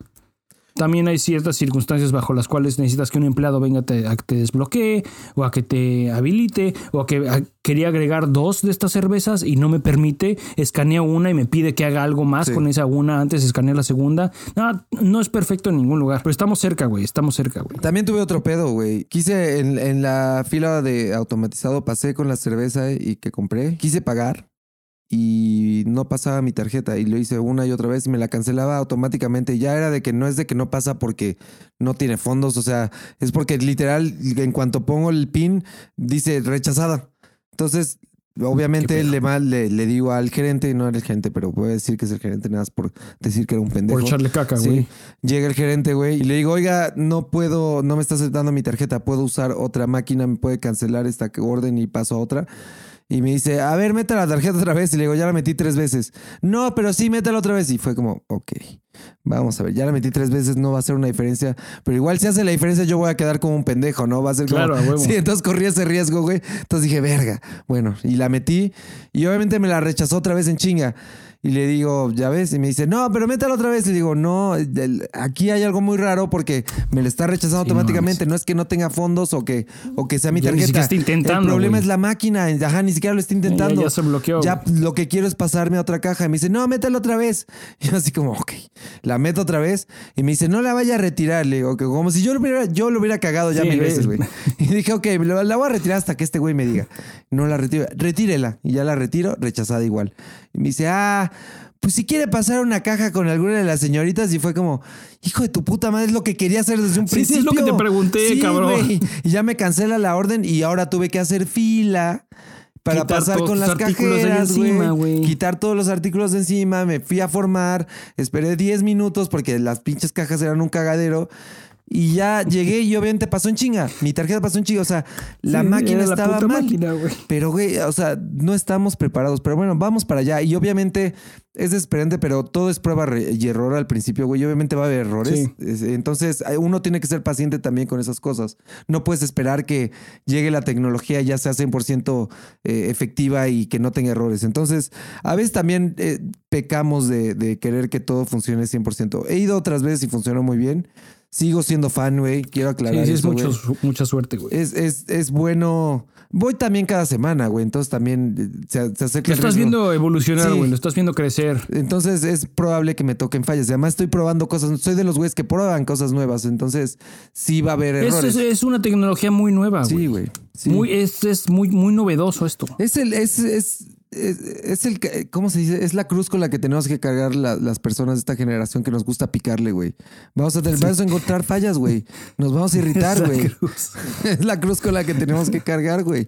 También hay ciertas circunstancias bajo las cuales necesitas que un empleado venga te- a que te desbloquee o a que te habilite o a que a- quería agregar dos de estas cervezas y no me permite, escanea una y me pide que haga algo más Sí. con esa una antes de escanear la segunda. No, no es perfecto en ningún lugar, pero estamos cerca, güey, estamos cerca, güey. También tuve otro pedo, güey. Quise en, en la fila de automatizado, pasé con la cerveza y que compré. Quise pagar y no pasaba mi tarjeta y lo hice una y otra vez y me la cancelaba automáticamente. Ya era de que no es de que no pasa porque no tiene fondos, o sea, es porque literal en cuanto pongo el pin dice rechazada. Entonces, obviamente le, mal, le, le digo al gerente, no era el gerente, pero voy a decir que es el gerente nada más por decir que era un pendejo. Por echarle caca, Sí. güey. Llega el gerente, güey, y le digo, oiga, no puedo, no me está aceptando mi tarjeta, puedo usar otra máquina, me puede cancelar esta orden y paso a otra. Y me dice, a ver, meta la tarjeta otra vez. Y le digo, ya la metí tres veces. No, pero sí, métala otra vez. Y fue como, ok, vamos a ver, ya la metí tres veces, no va a hacer una diferencia. Pero igual si hace la diferencia, yo voy a quedar como un pendejo, ¿no? Va a ser como... Claro, huevo. Sí, entonces corrí ese riesgo, güey. Entonces dije, verga. Bueno, y la metí. Y obviamente me la rechazó otra vez en chinga. Y le digo, ya ves, y me dice, no, pero métala otra vez. Le digo, no, el- aquí hay algo muy raro porque me la está rechazando Sí, automáticamente. No es que no tenga fondos o que, o que sea mi Ya ni tarjeta. siquiera está intentando, El problema güey. es la máquina. Ajá, ni siquiera lo está intentando. Ya, ya se bloqueó. Ya lo que quiero es pasarme a otra caja. Y me dice, no, métela otra vez. Y yo así como, ok. La meto otra vez. Y me dice, no la vaya a retirar. Le digo, como si yo lo hubiera, yo lo hubiera cagado ya Sí, mil güey. veces, güey. Y dije, ok, la, la voy a retirar hasta que este güey me diga. No la retiro. Retírela. Y ya la retiro, rechazada igual. Y me dice, ah, pues si quiere pasar una caja con alguna de las señoritas y fue como, hijo de tu puta madre, es lo que quería hacer desde un Sí, sí, es principio. lo que te pregunté, cabrón. Y ya me cancela la orden y ahora tuve que hacer fila para Quitar pasar con las cajeras, güey. Quitar todos los artículos de encima, me fui a formar, esperé 10 minutos porque las pinches cajas eran un cagadero. Y ya llegué y obviamente pasó en chinga. Mi tarjeta pasó en chinga. O sea, la Sí, máquina la estaba mal. máquina, güey. Pero, güey, o sea, no estamos preparados. Pero bueno, vamos para allá. Y obviamente es desesperante, pero todo es prueba y error al principio, güey. Obviamente va a haber errores. Sí. Entonces, uno tiene que ser paciente también con esas cosas. No puedes esperar que llegue la tecnología y ya sea 100% eh, efectiva y que no tenga errores. Entonces, a veces también eh, pecamos de, de querer que todo funcione 100%. He ido otras veces y funcionó muy bien. Sigo siendo fan, güey. Quiero aclarar Sí, sí, es eso, güey. mucho, su- mucha suerte, güey. Es, es, es bueno. Voy también cada semana, güey. Entonces también eh, se, se acerca Lo estás viendo evolucionar, Sí. güey. Lo estás viendo crecer. Entonces es probable que me toquen fallas. Además estoy probando cosas. Soy de los güeyes que prueban cosas nuevas. Entonces sí va a haber Es, errores. es, es una tecnología muy nueva, güey. sí, güey. Sí. Muy, es, es muy, muy novedoso esto. Es el, es, es, es, es el, ¿cómo se dice? Es la cruz con la que tenemos que cargar la- las personas de esta generación que nos gusta picarle, güey. Vamos a tener, vamos a encontrar fallas, güey. Nos vamos a irritar, güey. cruz. Es la cruz con la que tenemos que cargar, güey.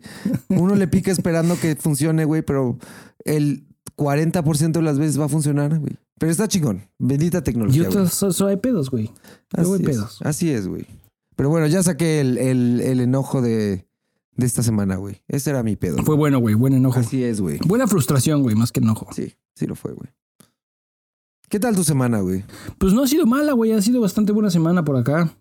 Uno le pica esperando que funcione, güey, pero el 40% de las veces va a funcionar, güey. Pero está chingón. Bendita tecnología. güey. otras so- so hay pedos, güey. Hay Así es, pedos. así es, güey. Pero bueno, ya saqué el, el- el enojo de, de esta semana, güey. Ese era mi pedo. Fue bueno, güey. Buen enojo. Así es, güey. Buena frustración, güey, más que enojo. Sí, sí lo fue, güey. ¿Qué tal tu semana, güey? Pues no ha sido mala, güey. Ha sido bastante buena semana por acá.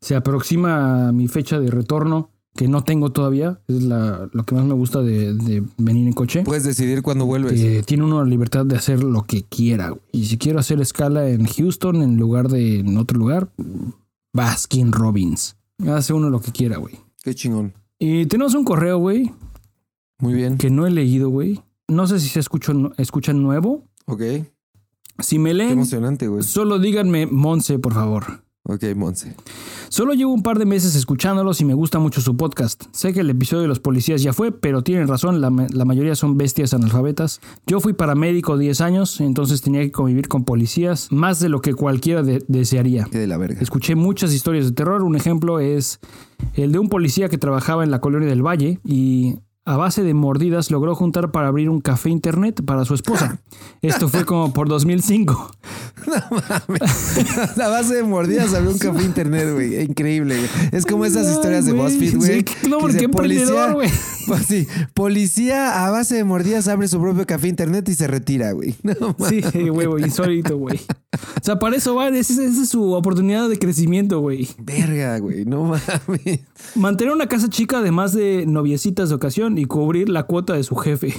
Se aproxima mi fecha de retorno, que no tengo todavía. Es la, lo que más me gusta de, de venir en coche. Puedes decidir cuándo vuelves. Que tiene uno la libertad de hacer lo que quiera. güey. Y si quiero hacer escala en Houston en lugar de en otro lugar, Baskin Robbins. Hace uno lo que quiera, güey. Qué chingón. Y tenemos un correo, güey, Muy bien. que no he leído, güey. No sé si se escucha, escuchan nuevo. Ok. Qué Si me leen, emocionante, güey. solo díganme Monse, por favor. Ok, Monse. Solo llevo un par de meses escuchándolos y me gusta mucho su podcast. Sé que el episodio de los policías ya fue, pero tienen razón, la, ma- la mayoría son bestias analfabetas. Yo fui paramédico 10 años, entonces tenía que convivir con policías más de lo que cualquiera de- desearía. Qué de la verga. Escuché muchas historias de terror. Un ejemplo es el de un policía que trabajaba en la colonia del Valle y a base de mordidas logró juntar para abrir un café internet para su esposa. Esto fue como por 2005. La base de mordidas abrió un café internet, güey. Increíble, güey. Es como esas Ay, historias de güey. BuzzFeed, güey. Sí, no, que porque emprendedor, güey. Pues sí, policía a base de mordidas abre su propio café internet y se retira, güey. No, mames. Sí, huevo, insólito, güey. O sea, para eso esa, esa es su oportunidad de crecimiento, güey. Verga, güey. No mames. Mantener una casa chica además de noviecitas de ocasión y cubrir la cuota de su jefe.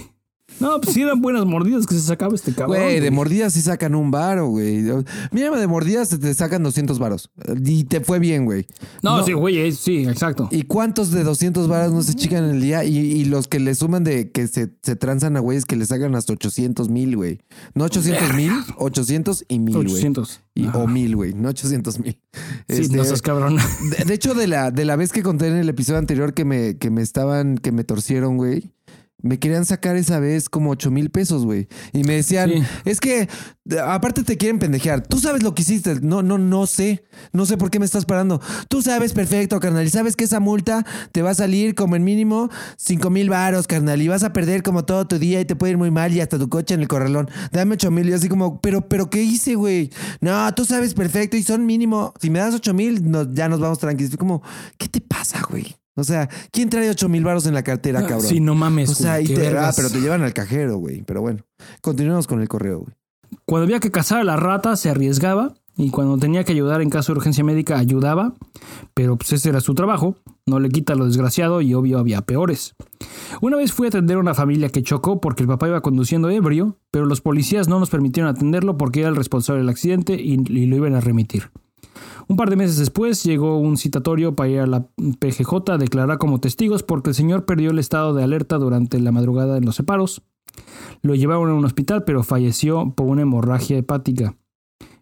No, pues sí eran buenas mordidas que se sacaba este cabrón. Güey, de mordidas sí sacan un varo, güey. Mira, de mordidas te- sacan 200 varos. Y te fue bien, güey. No, sí, güey, sí, exacto. ¿Y cuántos de 200 varos no se chican en el día? Y, y los que le suman de que se, se transan a güeyes que le sacan hasta 800 mil, güey. No 800 mil, 800 y mil, güey. 800. Y. O mil, güey, no 800 mil. Sí, Este, no seas cabrón. de, de hecho, de la, de la vez que conté en el episodio anterior que me, que me estaban, que me torcieron, güey. Me querían sacar esa vez como 8 mil pesos, güey. Y me decían, Sí. es que aparte te quieren pendejear. Tú sabes lo que hiciste. No, no, no sé. No sé por qué me estás parando. Tú sabes perfecto, carnal. Y sabes que esa multa te va a salir como en mínimo 5 mil varos, carnal. Y vas a perder como todo tu día y te puede ir muy mal y hasta tu coche en el corralón. Dame 8 mil. Y así como, pero, pero, ¿qué hice, güey? No, tú sabes perfecto y son mínimo. Si me das 8 mil, no- ya nos vamos tranquilos. Como, ¿qué te pasa, güey? O sea, ¿quién trae 8 mil varos en la cartera, cabrón? Sí, no mames. O sea, güey, y te, ah, pero te llevan al cajero, güey. Pero bueno, continuemos con el correo, güey. Cuando había que cazar a la rata, se arriesgaba. Y cuando tenía que ayudar en caso de urgencia médica, ayudaba. Pero pues ese era su trabajo. No le quita lo desgraciado y obvio había peores. Una vez fui a atender a una familia que chocó porque el papá iba conduciendo ebrio, pero los policías no nos permitieron atenderlo porque era el responsable del accidente y, y lo iban a remitir. Un par de meses después llegó un citatorio para ir a la PGJ a declarar como testigos porque el señor perdió el estado de alerta durante la madrugada en los separos. Lo llevaron a un hospital pero falleció por una hemorragia hepática.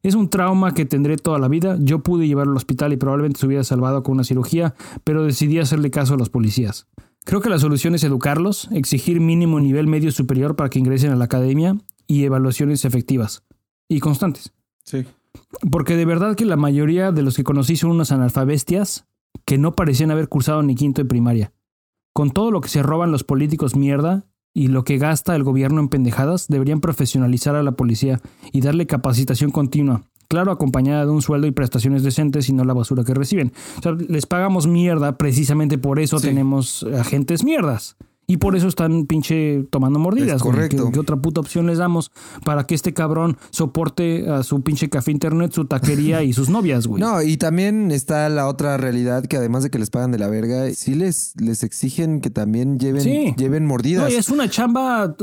Es un trauma que tendré toda la vida. Yo pude llevarlo al hospital y probablemente se hubiera salvado con una cirugía, pero decidí hacerle caso a los policías. Creo que la solución es educarlos, exigir mínimo nivel medio superior para que ingresen a la academia y evaluaciones efectivas y constantes. Sí. Porque de verdad que la mayoría de los que conocí son unas analfabestias que no parecían haber cursado ni quinto de primaria. Con todo lo que se roban los políticos mierda y lo que gasta el gobierno en pendejadas, deberían profesionalizar a la policía y darle capacitación continua. Claro, acompañada de un sueldo y prestaciones decentes y no la basura que reciben. O sea, les pagamos mierda, precisamente por eso Sí. tenemos agentes mierdas. Y por eso están pinche tomando mordidas. Es correcto. ¿Qué, qué otra puta opción les damos para que este cabrón soporte a su pinche café internet, su taquería y sus novias, güey? No, y también está la otra realidad que además de que les pagan de la verga, sí les, les exigen que también lleven, Sí. lleven mordidas. No, y es una chamba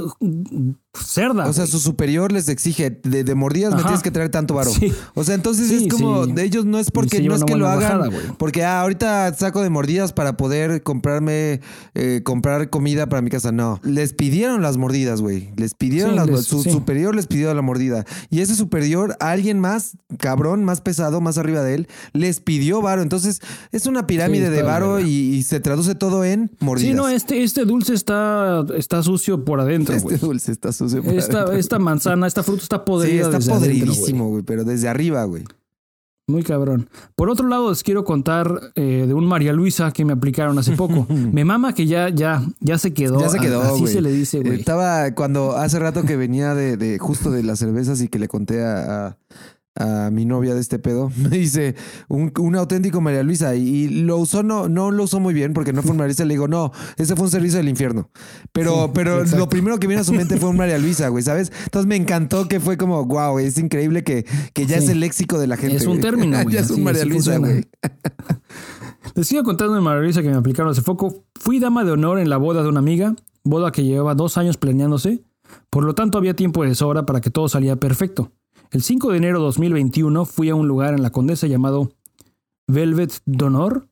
cerda. O sea, güey. su superior les exige de, de mordidas me Ajá. tienes que traer tanto varo. Sí. O sea, entonces Sí, es como sí. de ellos no es porque no es que lo hagan bajada, porque ah, ahorita saco de mordidas para poder comprarme eh, comprar comida para mi casa. No, les pidieron las mordidas, güey. Les pidieron las les- su superior les pidió la mordida y ese superior alguien más cabrón, más pesado, más arriba de él les pidió varo. Entonces es una pirámide de varo y, y se traduce todo en mordidas. Sí, no, este, este dulce está, está sucio por adentro, este güey. dulce está sucio. Esta, esta manzana, esta fruta está Sí, podrida. está adentro, güey. podridísimo, güey, pero desde arriba, güey. Muy cabrón. Por otro lado, les quiero contar eh, de un María Luisa que me aplicaron hace poco. me mama que ya, ya, ya se quedó. Ya se quedó, Así güey. se le dice, güey. Estaba cuando hace rato que venía de, de justo de las cervezas y que le conté a, a- a mi novia de este pedo, me dice un, un auténtico María Luisa y, y lo usó, no, no lo usó muy bien porque no fue un María Luisa. Le digo, no, ese fue un servicio del infierno. Pero, Sí, pero exacto. lo primero que vino a su mente fue un María Luisa, güey, ¿sabes? Entonces me encantó que fue como, wow, es increíble que, que ya Sí. es el léxico de la gente. Es un término, güey, ya es un María Luisa, güey. Les sigo contando de María Luisa que me aplicaron hace poco. Fui dama de honor en la boda de una amiga, boda que llevaba dos años planeándose. Por lo tanto, había tiempo de sobra para que todo saliera perfecto. El 5 de enero de 2021 fui a un lugar en la Condesa llamado Velvet d'Honor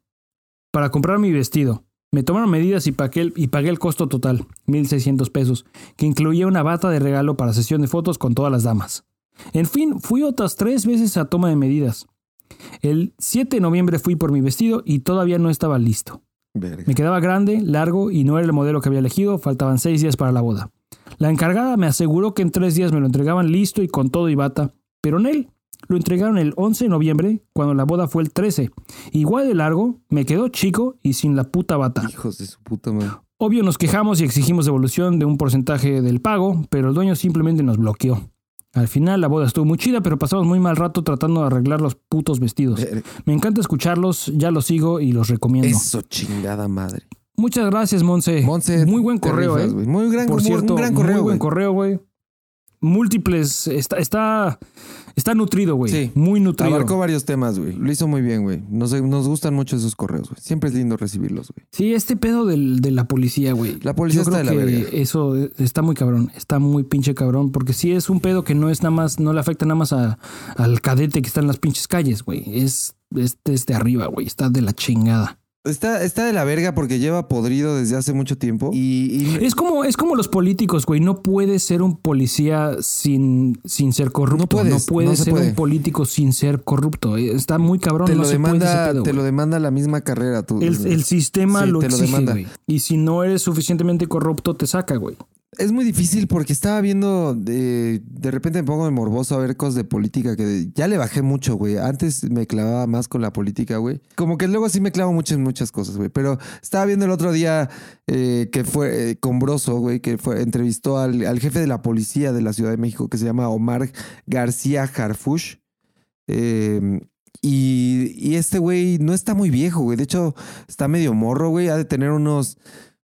para comprar mi vestido. Me tomaron medidas y pagué, el, y pagué el costo total, 1.600 pesos, que incluía una bata de regalo para sesión de fotos con todas las damas. En fin, fui otras tres veces a toma de medidas. El 7 de noviembre fui por mi vestido y todavía no estaba listo. Verga. Me quedaba grande, largo y no era el modelo que había elegido, faltaban seis días para la boda. La encargada me aseguró que en tres días me lo entregaban listo y con todo y bata, pero en él lo entregaron el 11 de noviembre, cuando la boda fue el 13. Igual de largo, me quedó chico y sin la puta bata. Hijos de su puta madre. Obvio nos quejamos y exigimos devolución de un porcentaje del pago, pero el dueño simplemente nos bloqueó. Al final la boda estuvo muy chida, pero pasamos muy mal rato tratando de arreglar los putos vestidos. Me encanta escucharlos, ya los sigo y los recomiendo. Eso, chingada madre. Muchas gracias, Monse. Monse, muy buen correo, rifas, eh. güey. Muy gran, Por muy- cierto, un gran correo, muy buen correo, güey. Múltiples, está, está, está nutrido, güey. Sí. Muy nutrido. Abarcó varios temas, güey. Lo hizo muy bien, güey. Nos, nos gustan mucho esos correos, güey. Siempre es lindo recibirlos, güey. Sí, este pedo del- de la policía, güey. La policía Yo está creo de la que verga. eso está muy cabrón. Está muy pinche cabrón. Porque sí es un pedo que no es nada más, no le afecta nada más a- al cadete que está en las pinches calles, güey. Es, es desde arriba, güey. Está de la chingada. Está, está de la verga porque lleva podrido desde hace mucho tiempo. Y, y- Es como, es como los políticos, güey. No puedes ser un policía sin, sin ser corrupto. No puedes, puedes no se ser puede. un político sin ser corrupto. Está muy cabrón. te, no lo se puede demanda, pedo, te lo demanda la misma carrera, tú. el, el sistema Sí, lo te lo exige, demanda. güey. Y si no eres suficientemente corrupto, te saca, güey. Es muy difícil porque estaba viendo, de, de repente me pongo de morboso a ver cosas de política que ya le bajé mucho, güey. Antes me clavaba más con la política, güey. Como que luego sí me clavo mucho en muchas cosas, güey. Pero estaba viendo el otro día eh, que fue eh, con Broso, güey, que fue, entrevistó al, al jefe de la policía de la Ciudad de México que se llama Omar García Harfush. Eh, y, y este güey no está muy viejo, güey. De hecho, está medio morro, güey. Ha de tener unos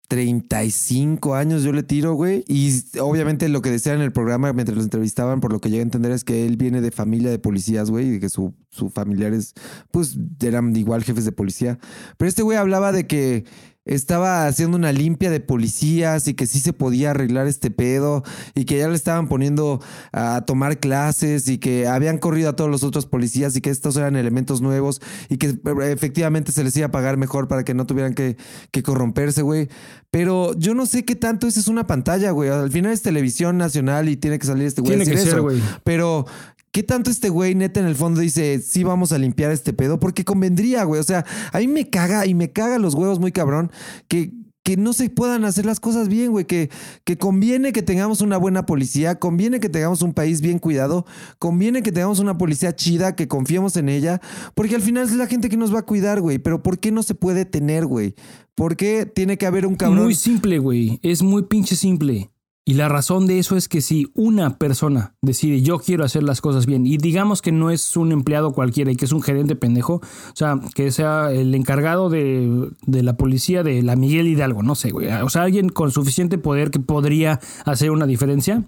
35 años yo le tiro, güey. Y obviamente lo que decían en el programa mientras los entrevistaban, por lo que llegué a entender, es que él viene de familia de policías, güey, y que su, su familiares, pues, eran igual jefes de policía. Pero este güey hablaba de que estaba haciendo una limpia de policías y que sí se podía arreglar este pedo y que ya le estaban poniendo a tomar clases y que habían corrido a todos los otros policías y que estos eran elementos nuevos y que eh, efectivamente se les iba a pagar mejor para que no tuvieran que, que corromperse, güey. Pero yo no sé qué tanto esa es una pantalla, güey. Al final es televisión nacional y tiene que salir este güey Tiene que ser, güey. Pero, ¿qué tanto este güey neta en el fondo dice, sí vamos a limpiar este pedo? Porque convendría, güey. O sea, a mí me caga y me caga los huevos muy cabrón que que no se puedan hacer las cosas bien, güey, que, que conviene que tengamos una buena policía, conviene que tengamos un país bien cuidado, conviene que tengamos una policía chida, que confiemos en ella, porque al final es la gente que nos va a cuidar, güey, pero ¿por qué no se puede tener, güey? ¿Por qué tiene que haber un cabrón? Muy simple, güey, es muy pinche simple. Y la razón de eso es que si una persona decide yo quiero hacer las cosas bien y digamos que no es un empleado cualquiera y que es un gerente pendejo, o sea, que sea el encargado de, de la policía de la Miguel Hidalgo, no sé, güey. O sea, alguien con suficiente poder que podría hacer una diferencia.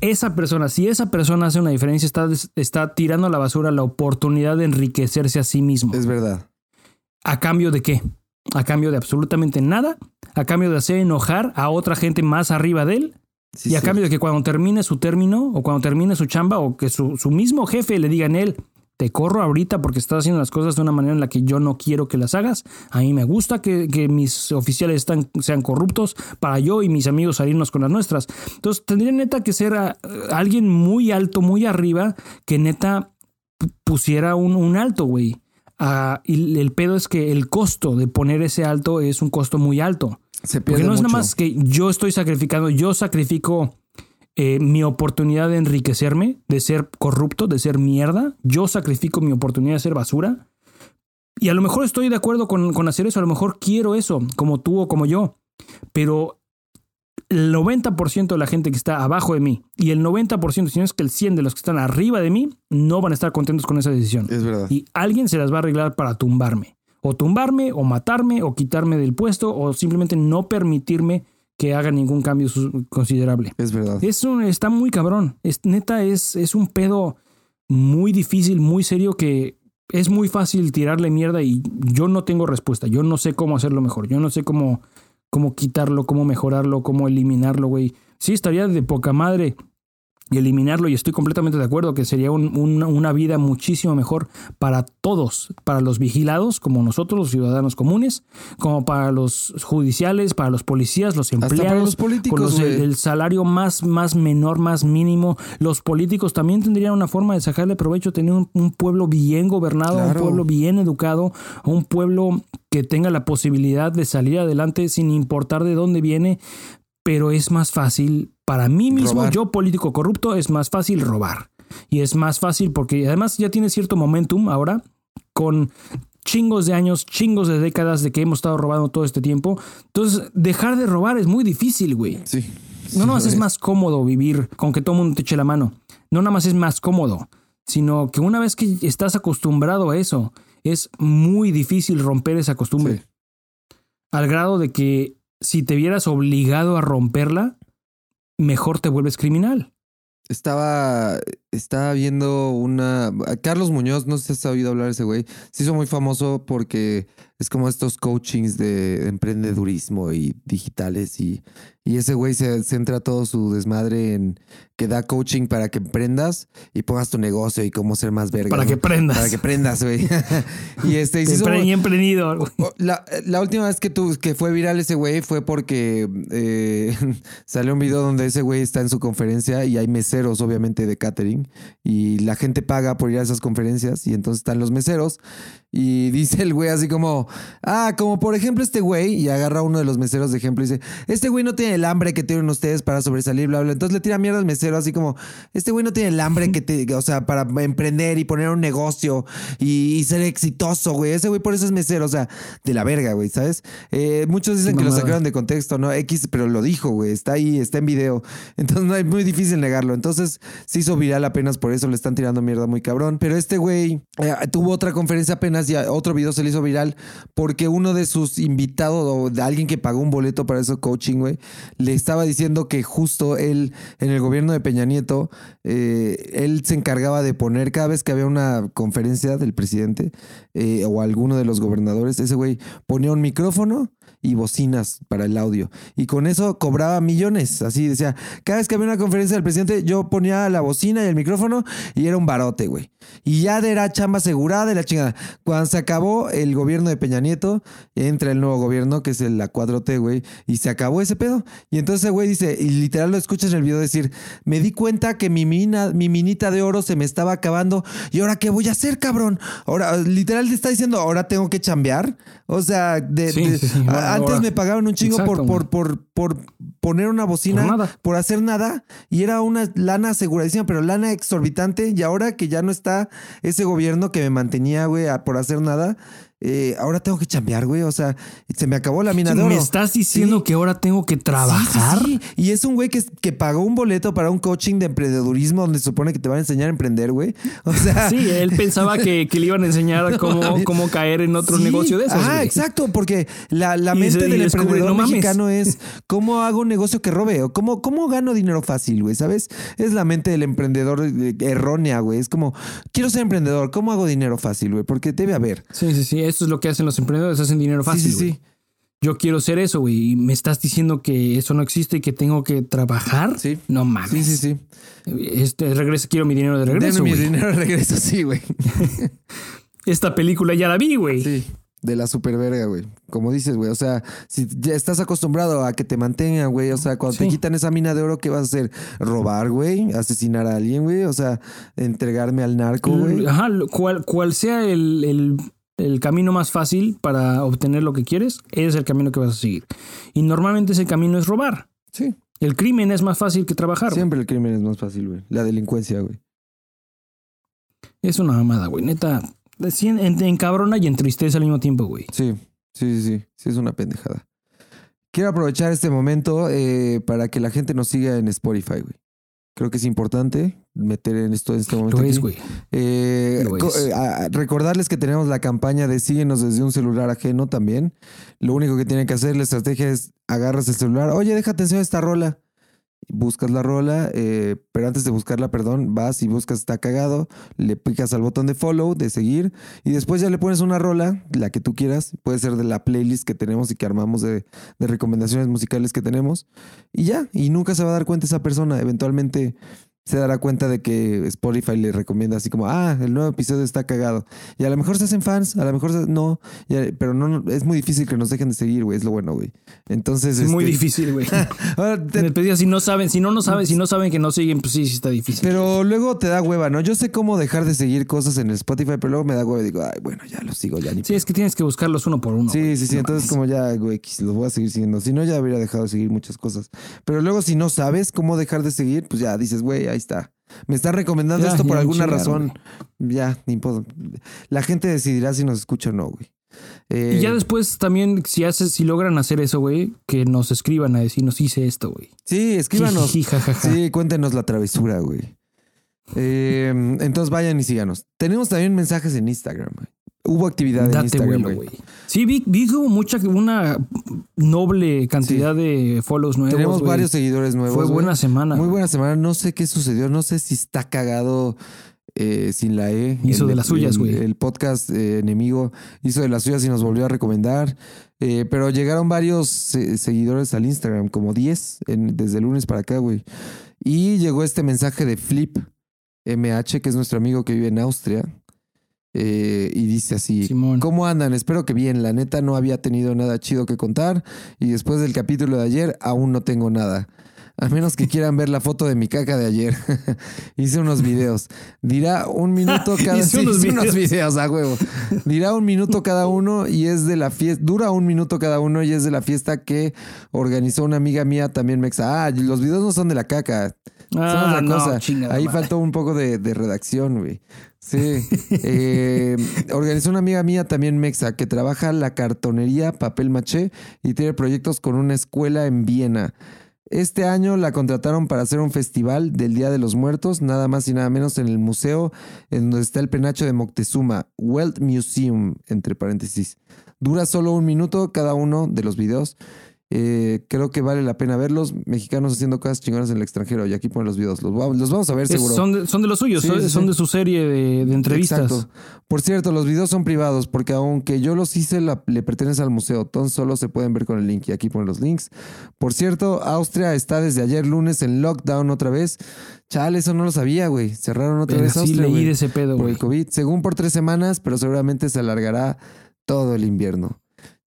Esa persona, si esa persona hace una diferencia, está, está tirando a la basura la oportunidad de enriquecerse a sí mismo. Es verdad. ¿A cambio de qué? A cambio de absolutamente nada a cambio de hacer enojar a otra gente más arriba de él. y a cambio de que cuando termine su término o cuando termine su chamba o que su, mismo jefe le diga en él, te corro ahorita porque estás haciendo las cosas de una manera en la que yo no quiero que las hagas. A mí me gusta que, mis oficiales están, sean corruptos para yo y mis amigos salirnos con las nuestras. Entonces tendría neta que ser alguien muy alto, muy arriba, que neta pusiera un, un alto, güey. Ah, y el pedo es que el costo de poner ese alto es un costo muy alto. Se Porque no es nada más que yo estoy sacrificando, yo sacrifico eh, mi oportunidad de enriquecerme, de ser corrupto, de ser mierda. Yo sacrifico mi oportunidad de ser basura. Y a lo mejor estoy de acuerdo con, con hacer eso, a lo mejor quiero eso, como tú o como yo. Pero el 90% de la gente que está abajo de mí y el 90%, si no es que el 100 de los que están arriba de mí, no van a estar contentos con esa decisión. Es verdad. Y alguien se las va a arreglar para tumbarme. O tumbarme, o matarme, o quitarme del puesto, o simplemente no permitirme que haga ningún cambio considerable. Es verdad. Es está muy cabrón. Es, neta, es, es un pedo muy difícil, muy serio que es muy fácil tirarle mierda y yo no tengo respuesta. Yo no sé cómo hacerlo mejor. Yo no sé cómo cómo quitarlo, cómo mejorarlo, cómo eliminarlo, güey. Sí, estaría de poca madre y eliminarlo y estoy completamente de acuerdo que sería una vida muchísimo mejor para todos, para los vigilados como nosotros, los ciudadanos comunes, como para los judiciales, para los policías, los empleados, los políticos, con el salario más, más menor, más mínimo. Los políticos también tendrían una forma de sacarle provecho, tener un, pueblo bien gobernado, un pueblo bien educado, un pueblo que tenga la posibilidad de salir adelante sin importar de dónde viene, pero es más fácil para mí mismo, yo político corrupto, es más fácil robar. Y es más fácil porque además ya tiene cierto momentum ahora con chingos de años, chingos de décadas de que hemos estado robando todo este tiempo. Entonces, dejar de robar es muy difícil, güey. Sí. no nada más es más cómodo vivir con que todo el mundo te eche la mano. No nada más es más cómodo, sino que una vez que estás acostumbrado a eso, es muy difícil romper esa costumbre. Al grado de que si te vieras obligado a romperla, mejor te vuelves criminal. Estaba, estaba viendo una... Carlos Muñoz, no sé si has oído hablar de ese güey. Se hizo muy famoso porque es como estos coachings de emprendedurismo y digitales y, y ese güey se centra todo su desmadre en que da coaching para que emprendas y pongas tu negocio y cómo ser más verga. Para que prendas. Para que prendas, güey. y este... Y emprendido. La, la, última vez que, que fue viral ese güey fue porque eh, salió un video donde ese güey está en su conferencia y hay meseros, obviamente, de catering y la gente paga por ir a esas conferencias y entonces están los meseros y dice el güey así como, ah, como por ejemplo este güey, y agarra uno de los meseros de ejemplo y dice, este güey no tiene el hambre que tienen ustedes para sobresalir, bla, bla. Entonces le tira mierda al mesero así como, este güey no tiene el hambre que te, o sea, para emprender y poner un negocio y, ser exitoso, güey. Ese güey por eso es mesero, o sea, de la verga, güey, ¿sabes? Eh, muchos dicen que lo sacaron de contexto, ¿no? X, pero lo dijo, güey, está ahí, está en video. Entonces no es muy difícil negarlo. Entonces se hizo viral apenas por eso le están tirando mierda muy cabrón. Pero este güey eh, tuvo otra conferencia apenas otro video se le hizo viral porque uno de sus invitados o de alguien que pagó un boleto para eso coaching, güey, le estaba diciendo que justo él en el gobierno de Peña Nieto, eh, él se encargaba de poner cada vez que había una conferencia del presidente eh, o alguno de los gobernadores, ese güey ponía un micrófono y bocinas para el audio. Y con eso cobraba millones. Así decía, cada vez que había una conferencia del presidente, yo ponía la bocina y el micrófono y era un barote, güey. Y ya era chamba asegurada de la chingada. Cuando se acabó el gobierno de Peña Nieto, entra el nuevo gobierno, que es el, la 4T, güey, y se acabó ese pedo. Y entonces, güey, dice, y literal lo escuchas en el video decir, me di cuenta que mi, mina, mi minita de oro se me estaba acabando. ¿Y ahora qué voy a hacer, cabrón? Ahora, literal te está diciendo, ahora tengo que chambear. O sea, de, Sí, de- sí, sí. a- Ahora- antes me pagaban un chingo Exacto, por, por, por, por poner una bocina, Por hacer nada, y era una lana aseguradísima, pero lana exorbitante. Y ahora que ya no está ese gobierno que me mantenía, güey, por hacer nada, eh, ahora tengo que chambear, güey. O sea, se me acabó la mina de oro. ¿Me estás diciendo Sí. que ahora tengo que trabajar? Sí, sí. Y es un güey que, que pagó un boleto para un coaching de emprendedurismo donde se supone que te van a enseñar a emprender, güey. O sea. Sí, él pensaba que, que le iban a enseñar cómo, cómo caer en otro negocio de esos. Ah, güey. exacto, porque la, la mente se- del emprendedor no mexicano es cómo hago un negocio que robe o cómo, cómo gano dinero fácil, güey, ¿sabes? Es la mente del emprendedor eh, errónea, güey. Es como, quiero ser emprendedor, ¿cómo hago dinero fácil, güey? Porque debe haber. Sí, sí, sí. Eso es lo que hacen los emprendedores, hacen dinero fácil. sí, sí. Yo quiero ser eso, güey. Y me estás diciendo que eso no existe y que tengo que trabajar. Sí. No mames. Sí, sí, sí. Este, regreso, quiero mi dinero de regreso. Denme mi dinero de regreso, sí, güey. Esta película ya la vi, güey. Sí, de la superverga, güey. Como dices, güey. O sea, si ya estás acostumbrado a que te mantengan, güey. O sea, cuando te quitan esa mina de oro, ¿qué vas a hacer? ¿Robar, güey? ¿Asesinar a alguien, güey? O sea, entregarme al narco, güey. Ajá, cual, cual sea el, el- el camino más fácil para obtener lo que quieres, es el camino que vas a seguir. Y normalmente ese camino es robar. Sí. El crimen es más fácil que trabajar. Siempre el crimen es más fácil, güey. La delincuencia, güey. Es una mamada, güey. Neta, en- en- encabrona y entristece al mismo tiempo, güey. Sí, sí, sí, sí. Sí, es una pendejada. Quiero aprovechar este momento eh, para que la gente nos siga en Spotify, güey. Creo que es importante meter en esto en este momento. Lo es, güey. Eh, Lo co- es. eh, a- a- recordarles que tenemos la campaña de síguenos desde un celular ajeno también. Lo único que tienen que hacer, la estrategia es agarras el celular. Oye, déjate enseñar esta rola. Buscas la rola, eh, pero antes de buscarla, perdón, vas y buscas está cagado, le picas al botón de follow, de seguir, y después ya le pones una rola, la que tú quieras, puede ser de la playlist que tenemos y que armamos de, de recomendaciones musicales que tenemos, y ya, y nunca se va a dar cuenta esa persona, eventualmente se dará cuenta de que Spotify le recomienda así como, ah, el nuevo episodio está cagado. Y a lo mejor se hacen fans, a lo mejor se- no, pero no, es muy difícil que nos dejen de seguir, güey, es lo bueno, güey. Entonces, Es muy este, difícil, güey. ahora te- pedía, si no saben, si no no saben, si no saben que no siguen, pues sí, sí está difícil. pero luego te da hueva, ¿no? Yo sé cómo dejar de seguir cosas en el Spotify, pero luego me da hueva y digo, ay, bueno, ya los sigo, ya ni. Sí, es que tienes que buscarlos uno por uno. Sí, sí, sí. No Entonces, como ya, güey, los voy a seguir siguiendo. Si no, ya habría dejado de seguir muchas cosas. Pero luego, si no sabes cómo dejar de seguir, pues ya dices, güey, ahí está. Me está recomendando Ya, esto por alguna razón. Ya, ni puedo. La gente decidirá si nos escucha o no, güey. Eh, Y ya después también, si haces, si logran hacer eso, güey, que nos escriban a decirnos hice esto, güey. sí, escríbanos. Sí, cuéntenos la travesura, güey. Eh, entonces vayan y síganos. Tenemos también mensajes en Instagram, güey. Hubo actividad en Date Instagram, vuelo, güey. Sí, vi, vi como mucha, una noble cantidad de follows nuevos. Tenemos varios seguidores nuevos. Fue buena semana. Muy buena semana. No sé qué sucedió. No sé si está cagado eh, sin la E. Hizo El- de las suyas, güey. El, podcast eh, enemigo hizo de las suyas y nos volvió a recomendar. Eh, pero llegaron varios seguidores al Instagram, como 10 en- desde el lunes para acá, güey. Y llegó este mensaje de Flip MH, que es nuestro amigo que vive en Austria. Eh, y dice así: Simón. ¿Cómo andan? Espero que bien. La neta no había tenido nada chido que contar. Y después del capítulo de ayer, aún no tengo nada. A menos que quieran ver la foto de mi caca de ayer. Hice unos videos. Dirá un minuto cada Hice sí, unos hice unos videos. a huevo. Dirá un minuto cada uno y es de la fiesta. Dura un minuto cada uno y es de la fiesta que organizó una amiga mía también mexa. Ah, los videos no son de la caca. Son Ah, otra no, cosa. chingada Ahí madre. faltó un poco de, de redacción, güey. Sí. Eh, organizó una amiga mía también mexa que trabaja la cartonería papel maché y tiene proyectos con una escuela en Viena. Este año la contrataron para hacer un festival del Día de los Muertos, nada más y nada menos en el museo en donde está el penacho de Moctezuma, Welt Museum, entre paréntesis. Dura solo un minuto cada uno de los videos. Eh, creo que vale la pena verlos. Mexicanos haciendo cosas chingonas en el extranjero. Y aquí ponen los videos. Los, va- los vamos a ver Es- seguro. son, de, son de los suyos, Sí, son, sí, son sí. de su serie de, de entrevistas. Exacto. Por cierto, los videos son privados porque aunque yo los hice, la- le pertenece al museo. Entonces solo se pueden ver con el link y aquí ponen los links. Por cierto, Austria está desde ayer lunes en lockdown otra vez. Chale, eso no lo sabía, güey. Cerraron otra Pero vez Austria, leí güey, de ese pedo, por el COVID. Según por tres semanas, pero seguramente se alargará todo el invierno.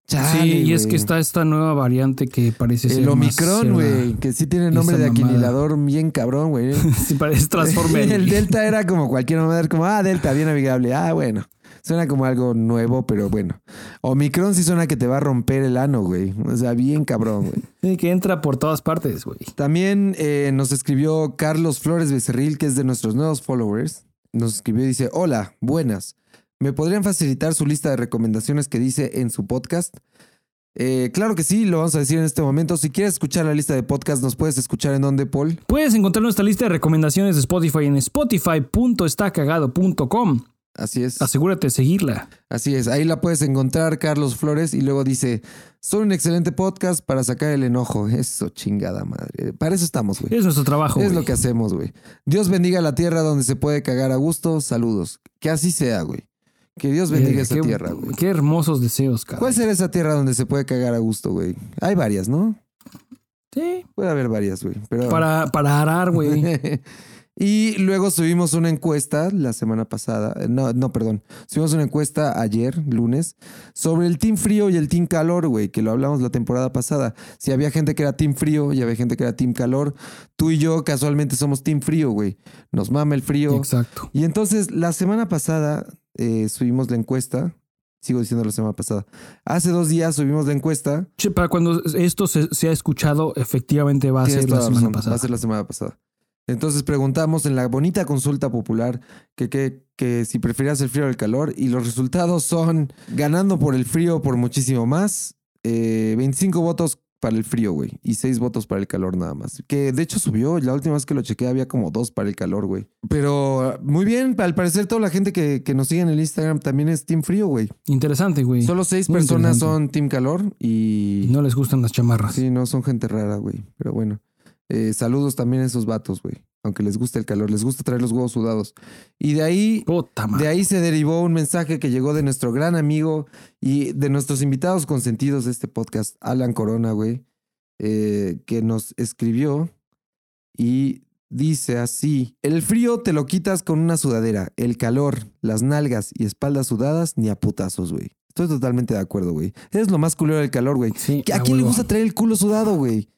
Chale, Sí, y es que está esta nueva variante que parece ser El Omicron, güey, que sí tiene nombre de mamada. aquinilador bien cabrón, güey. Sí, parece Transformer. el. Delta era como cualquier era como, ah, Delta, bien amigable. Ah, bueno. Suena como algo nuevo, pero bueno. Omicron sí suena que te va a romper el ano, güey. O sea, bien cabrón, güey. Sí, que entra por todas partes, güey. También eh, nos escribió Carlos Flores Becerril, que es de nuestros nuevos followers. Nos escribió y dice, hola, buenas. ¿Me podrían facilitar su lista de recomendaciones que dice en su podcast? Eh, claro que sí, lo vamos a decir en este momento. Si quieres escuchar la lista de podcast, nos puedes escuchar en donde, Paul. Puedes encontrar nuestra lista de recomendaciones de Spotify en spotify.estacagado.com. Así es. Asegúrate de seguirla. Así es, ahí la puedes encontrar, Carlos Flores, y luego dice, son un excelente podcast para sacar el enojo. Eso, chingada madre. Para eso estamos, güey. Es nuestro trabajo. Es lo que hacemos, güey. Dios bendiga la tierra donde se puede cagar a gusto. Saludos. Que así sea, güey. Que Dios bendiga Verga, esa qué, tierra, güey. Qué hermosos deseos, cara. ¿Cuál será esa tierra donde se puede cagar a gusto, güey? Hay varias, ¿no? Sí. Puede haber varias, güey. Pero... Para, para arar, güey. y luego subimos una encuesta la semana pasada. eh, No, no, perdón. Subimos una encuesta ayer, lunes, sobre el team frío y el team calor, güey, que lo hablamos la temporada pasada. Si había gente que era team frío y había gente que era team calor, tú y yo casualmente somos team frío, güey. Nos mama el frío. Exacto. Y entonces la semana pasada eh, subimos la encuesta. Sigo diciendo la semana pasada. Hace dos días subimos la encuesta. Che, para cuando esto se, se ha escuchado, efectivamente va a ser la semana razón, pasada. Va a ser la semana pasada. Entonces preguntamos en la bonita consulta popular que, que, que si preferías el frío o el calor y los resultados son ganando por el frío por muchísimo más, eh, 25 votos para el frío, güey, y 6 votos para el calor nada más. Que de hecho subió, la última vez que lo chequeé había como 2 para el calor, güey. Pero muy bien, al parecer toda la gente que, que nos sigue en el Instagram también es Team Frío, güey. Interesante, güey. Solo 6 Muy personas son Team Calor y... Y no les gustan las chamarras. Sí, no, son gente rara, güey. Pero bueno. Eh, saludos también a esos vatos, güey. Aunque les gusta el calor, les gusta traer los huevos sudados. Y de ahí, Puta de ahí se derivó un mensaje que llegó de nuestro gran amigo y de nuestros invitados consentidos de este podcast, Alan Corona, güey, eh, que nos escribió y dice así: El frío te lo quitas con una sudadera, el calor, las nalgas y espaldas sudadas, ni a putazos, güey. Estoy totalmente de acuerdo, güey. Es lo más culero del calor, güey. Sí, ¿A quién le gusta traer el culo sudado, güey?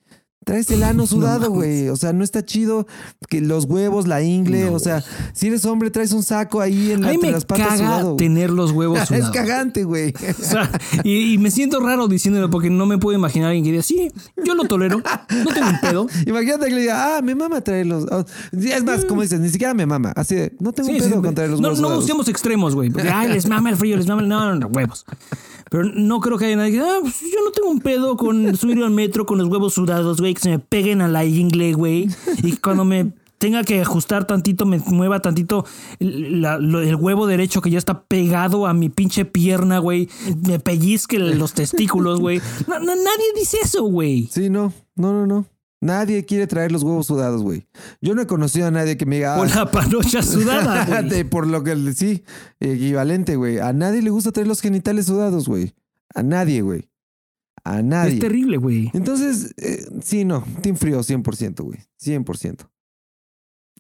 Traes el ano sudado, güey. o sea, no está chido que los huevos, la ingle. No, o sea, si eres hombre, traes un saco ahí en la, me las patas caga sudado. tener los huevos es sudados. cagante, güey. O sea, y, y me siento raro diciéndolo porque no me puedo imaginar a alguien que diga, sí, yo lo tolero, no tengo un pedo. Imagínate que le diga, ah, me mama traerlos. Es más, como dices, ni siquiera me mama. Así de, no tengo Sí, un sí, pedo con traer los no, huevos no sudados. busquemos extremos, güey. Ay, les mama el frío, les mama el... No, no, no, huevos. Pero no creo que haya nadie que diga, ah, pues yo no tengo un pedo con subir al metro con los huevos sudados, güey, que se me peguen a la ingle, güey. Y cuando me tenga que ajustar tantito, me mueva tantito el, la- lo- el huevo derecho que ya está pegado a mi pinche pierna, güey. Me pellizque los testículos, güey. No, no, nadie dice eso, güey. Sí, no, no, no, no. Nadie quiere traer los huevos sudados, güey. Yo no he conocido a nadie que me diga, ah, la panocha sudada, güey. De- por lo que le- sí, equivalente, güey. A nadie le gusta traer los genitales sudados, güey. A nadie, güey. A nadie. Es terrible, güey. Entonces, eh, sí, no. Team Frío, 100%, güey. 100%.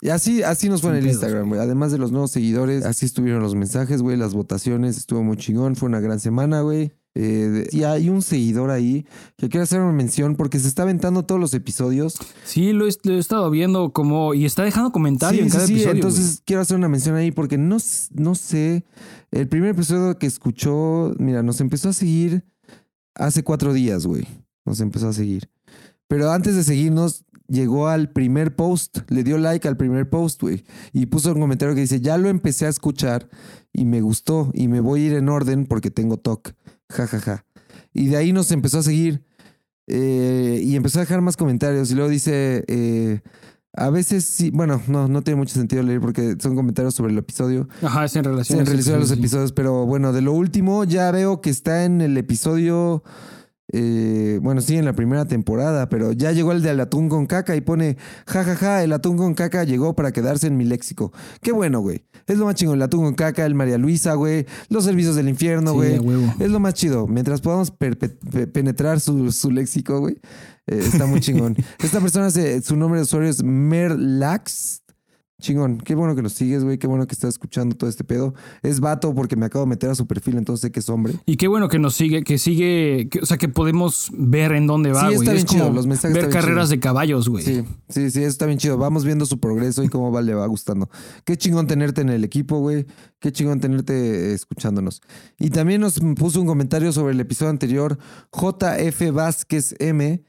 Y así, así nos fue en el Instagram, güey. Además de los nuevos seguidores, así estuvieron los mensajes, güey. Las votaciones, estuvo muy chingón. Fue una gran semana, güey. Eh, y hay un seguidor ahí que quiere hacer una mención porque se está aventando todos los episodios. Sí, lo he, lo he estado viendo como... Y está dejando comentarios en cada episodio, Entonces quiero hacer una mención ahí porque no, no sé. El primer episodio que escuchó, mira, nos empezó a seguir hace cuatro días, güey. Nos empezó a seguir. Pero antes de seguirnos, llegó al primer post, le dio like al primer post, güey. Y puso un comentario que dice, ya lo empecé a escuchar y me gustó y me voy a ir en orden porque tengo TOC. Ja, ja, ja. Y de ahí nos empezó a seguir eh, y empezó a dejar más comentarios. Y luego dice, eh, a veces sí, bueno, no, no tiene mucho sentido leer porque son comentarios sobre el episodio. Ajá, es en relación Sí, en relación a los sí. episodios, pero bueno, de lo último ya veo que está en el episodio Eh, bueno, sí, en la primera temporada, pero ya llegó el del atún con caca y pone, jajaja, ja, ja, el atún con caca llegó para quedarse en mi léxico. Qué bueno, güey. Es lo más chingón, el atún con caca, el María Luisa, güey, los servicios del infierno, Sí, güey. huevo. es lo más chido. Mientras podamos penetrar su, su léxico, güey, eh, está muy chingón. Esta persona, se- su nombre de usuario es Merlax. Chingón, qué bueno que nos sigues, güey, qué bueno que estás escuchando todo este pedo. Es vato porque me acabo de meter a su perfil, entonces sé que es hombre. Y qué bueno que nos sigue, que sigue, que- o sea, que podemos ver en dónde va, Sí, güey. está es bien chido, como los mensajes ver carreras de caballos, güey. Sí, sí, sí, eso está bien chido. Vamos viendo su progreso y cómo va, le va gustando. Qué chingón tenerte en el equipo, güey. Qué chingón tenerte eh, escuchándonos. Y también nos puso un comentario sobre el episodio anterior, JF Vázquez M,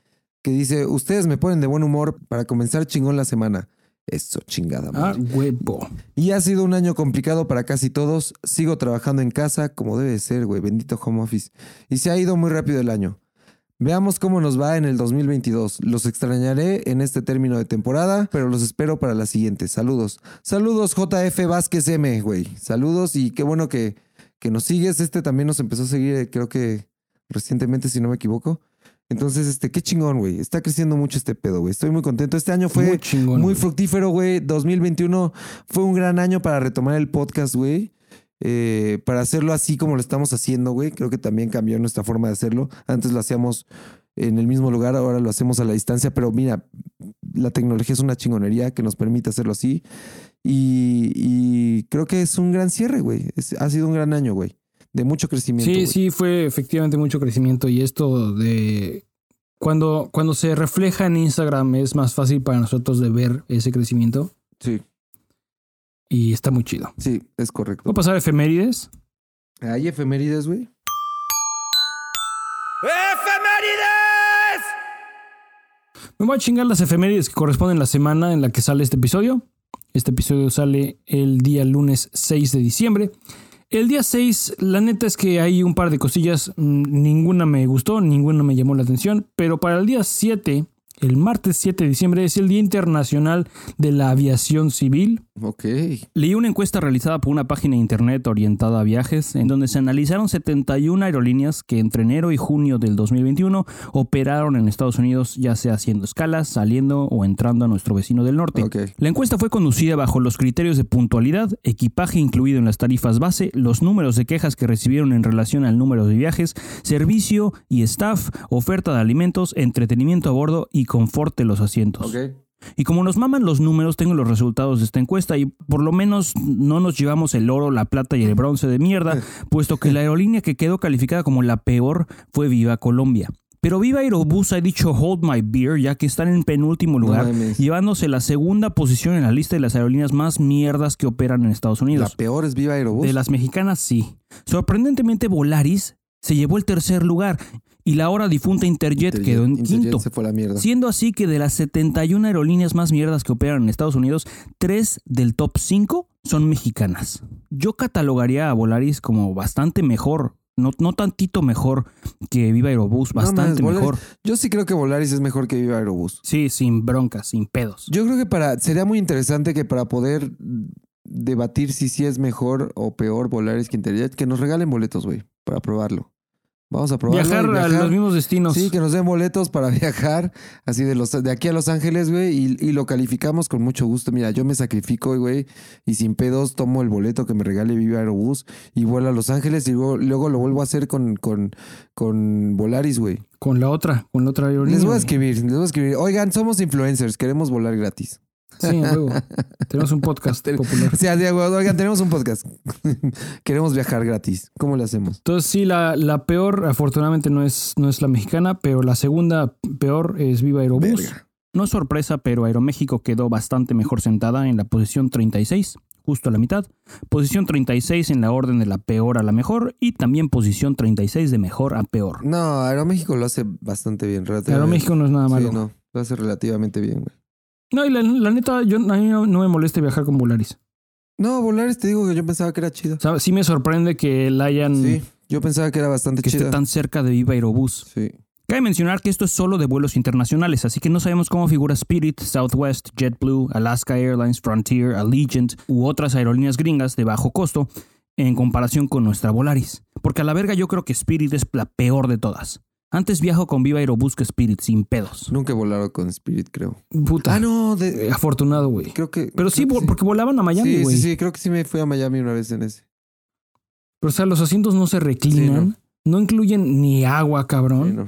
que dice, ustedes me ponen de buen humor para comenzar chingón la semana. Eso, chingada. Ah, madre. huevo. Y ha sido un año complicado para casi todos. Sigo trabajando en casa como debe ser, güey. Bendito home office. Y se ha ido muy rápido el año. Veamos cómo nos va en el 2022. Los extrañaré en este término de temporada, pero los espero para la siguiente. Saludos. Saludos JF Vázquez M, güey. Saludos y qué bueno que, que nos sigues. Este también nos empezó a seguir, eh, creo que recientemente, si no me equivoco. Entonces, este, qué chingón, güey. Está creciendo mucho este pedo, güey. Estoy muy contento. Este año fue Muy chingón, muy fructífero, güey. 2021 fue un gran año para retomar el podcast, güey. Eh, para hacerlo así como lo estamos haciendo, güey. Creo que también cambió nuestra forma de hacerlo. Antes lo hacíamos en el mismo lugar, ahora lo hacemos a la distancia, pero mira, la tecnología es una chingonería que nos permite hacerlo así. Y, y creo que es un gran cierre, güey. Ha sido un gran año, güey. De mucho crecimiento. Sí, sí, fue efectivamente mucho crecimiento y esto de cuando, cuando se refleja en Instagram es más fácil para nosotros de ver ese crecimiento Sí, y está muy chido. sí, es correcto. Voy a pasar a efemérides. Hay efemérides, güey. Me voy a chingar las efemérides que corresponden a la semana en la que sale este episodio. Este episodio sale el día lunes 6 de diciembre. El día 6, la neta es que hay un par de cosillas, mm, ninguna me gustó, ninguna me llamó la atención, pero para el día 7, el martes 7 de diciembre, es el Día Internacional de la Aviación Civil. Ok. Leí una encuesta realizada por una página de internet orientada a viajes, en donde se analizaron 71 aerolíneas que entre enero y junio del 2021 operaron en Estados Unidos, ya sea haciendo escalas, saliendo o entrando a nuestro vecino del norte. Ok. La encuesta fue conducida bajo los criterios de puntualidad, equipaje incluido en las tarifas base, los números de quejas que recibieron en relación al número de viajes, servicio y staff, oferta de alimentos, entretenimiento a bordo y confort de los asientos. Y como nos maman los números, tengo los resultados de esta encuesta y por lo menos no nos llevamos el oro, la plata y el bronce de mierda, puesto que la aerolínea que quedó calificada como la peor fue Viva Colombia. Pero Viva Aerobús ha dicho hold my beer ya que están en penúltimo lugar, llevándose la segunda posición en la lista de las aerolíneas más mierdas que operan en Estados La Unidos. peor es Viva Aerobús. De las mexicanas sí. Sorprendentemente Volaris se llevó el tercer lugar y la ahora difunta Interjet, Interjet- quedó en Interjet quinto. se fue la mierda. Siendo así que de las 71 aerolíneas más mierdas que operan en Estados Unidos, tres del top 5 son mexicanas. Yo catalogaría a Volaris como bastante mejor, no, no tantito mejor que Viva Aerobús, No bastante mejor. Volaris- Yo sí creo que Volaris es mejor que Viva Aerobús. Sí, sin broncas, sin pedos. Yo creo que para sería muy interesante que para poder debatir si sí es mejor o peor Volaris que Interjet, que nos regalen boletos, güey, para probarlo. Vamos a probarlo. y Viajar, a los mismos destinos. Sí, que nos den boletos para viajar, así de los de aquí a Los Ángeles, güey, y, y lo calificamos con mucho gusto. Mira, yo me sacrifico, güey, y sin pedos tomo el boleto que me regale Viva Aerobús y vuelo a Los Ángeles y luego, luego lo vuelvo a hacer con, con, con Volaris, güey. Con la otra, con la otra aerolínea. Les voy a escribir, les voy a escribir. Oigan, somos influencers, queremos volar gratis. Sí, luego. Tenemos un podcast popular. O sea, oigan, tenemos un podcast. queremos viajar gratis. ¿Cómo le hacemos? Entonces sí, la, la peor afortunadamente no es, no es la mexicana, pero la segunda peor es Viva Aerobús. Verga. No es sorpresa, pero Aeroméxico quedó bastante mejor sentada en la posición 36, justo a la mitad. Posición 36 en la orden de la peor a la mejor y también posición 36 de mejor a peor. No, Aeroméxico lo hace bastante bien. Aeroméxico no es nada malo. Sí, no, lo hace relativamente bien, güey. No, y la, la neta, yo, a mí no, no me molesta viajar con Volaris. No, Volaris te digo que yo pensaba que era chido. O sea, sí me sorprende que la hayan... Sí, yo pensaba que era bastante que esté tan cerca de Viva Aerobús. Sí. Cabe mencionar que esto es solo de vuelos internacionales, así que no sabemos cómo figura Spirit, Southwest, JetBlue, Alaska Airlines, Frontier, Allegiant u otras aerolíneas gringas de bajo costo en comparación con nuestra Volaris. Porque a la verga yo creo que Spirit es la peor de todas. Antes viajo con Viva Aerobús que Spirit, sin pedos. Nunca he volado con Spirit, creo. Puta. Ah, no, de- Eh, Afortunado, güey. creo que. Pero sí, que porque volaban a Miami, Sí, güey. sí, sí, creo que sí me fui a Miami una vez en ese. Pero, o sea, los asientos no se reclinan. no. incluyen ni agua, cabrón. Sí, no.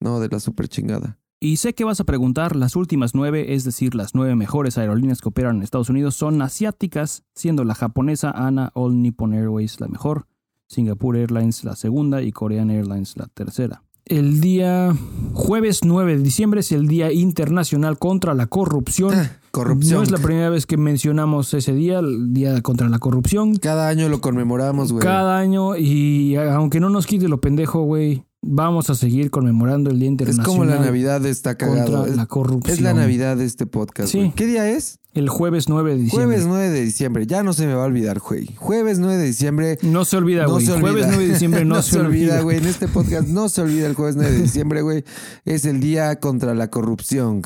no, de la super chingada. Y sé que vas a preguntar, las últimas nueve, es decir, las nueve mejores aerolíneas que operan en Estados Unidos, son asiáticas, siendo la japonesa ANA All Nippon Airways la mejor, Singapore Airlines la segunda y Korean Airlines la tercera. El día jueves 9 de diciembre es el Día Internacional contra la Corrupción. Ah, corrupción. No es la primera vez que mencionamos ese día, el Día contra la Corrupción. Cada año lo conmemoramos, güey. Cada año, y aunque no nos quite lo pendejo, güey, vamos a seguir conmemorando el Día Es Internacional como la Navidad está cagado. contra Es, la corrupción. es la Navidad de este podcast. Sí. güey. ¿Qué día es? El jueves 9 de diciembre. Jueves 9 de diciembre. Ya no se me va a olvidar, güey. Jueves 9 de diciembre. No se olvida, No güey. se olvida. Jueves 9 de diciembre no, se, olvida, güey. En este podcast no se olvida el jueves 9 de diciembre, güey. Es el día contra la corrupción.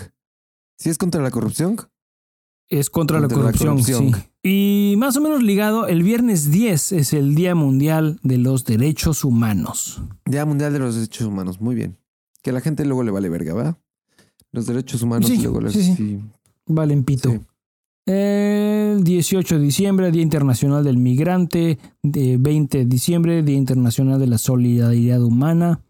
¿Sí es contra la corrupción? Es contra, la, Contra la corrupción, corrupción. sí. Y más o menos ligado, el viernes 10 es el Día Mundial de los Derechos Humanos. Día Mundial de los Derechos Humanos. Muy bien. Que a la gente luego le vale verga, ¿verdad? Los derechos humanos Sí, luego les... sí, sí. sí. Valen pito. Sí. El 18 de diciembre, Día Internacional del Migrante. De 20 de diciembre, Día Internacional de la Solidaridad Humana.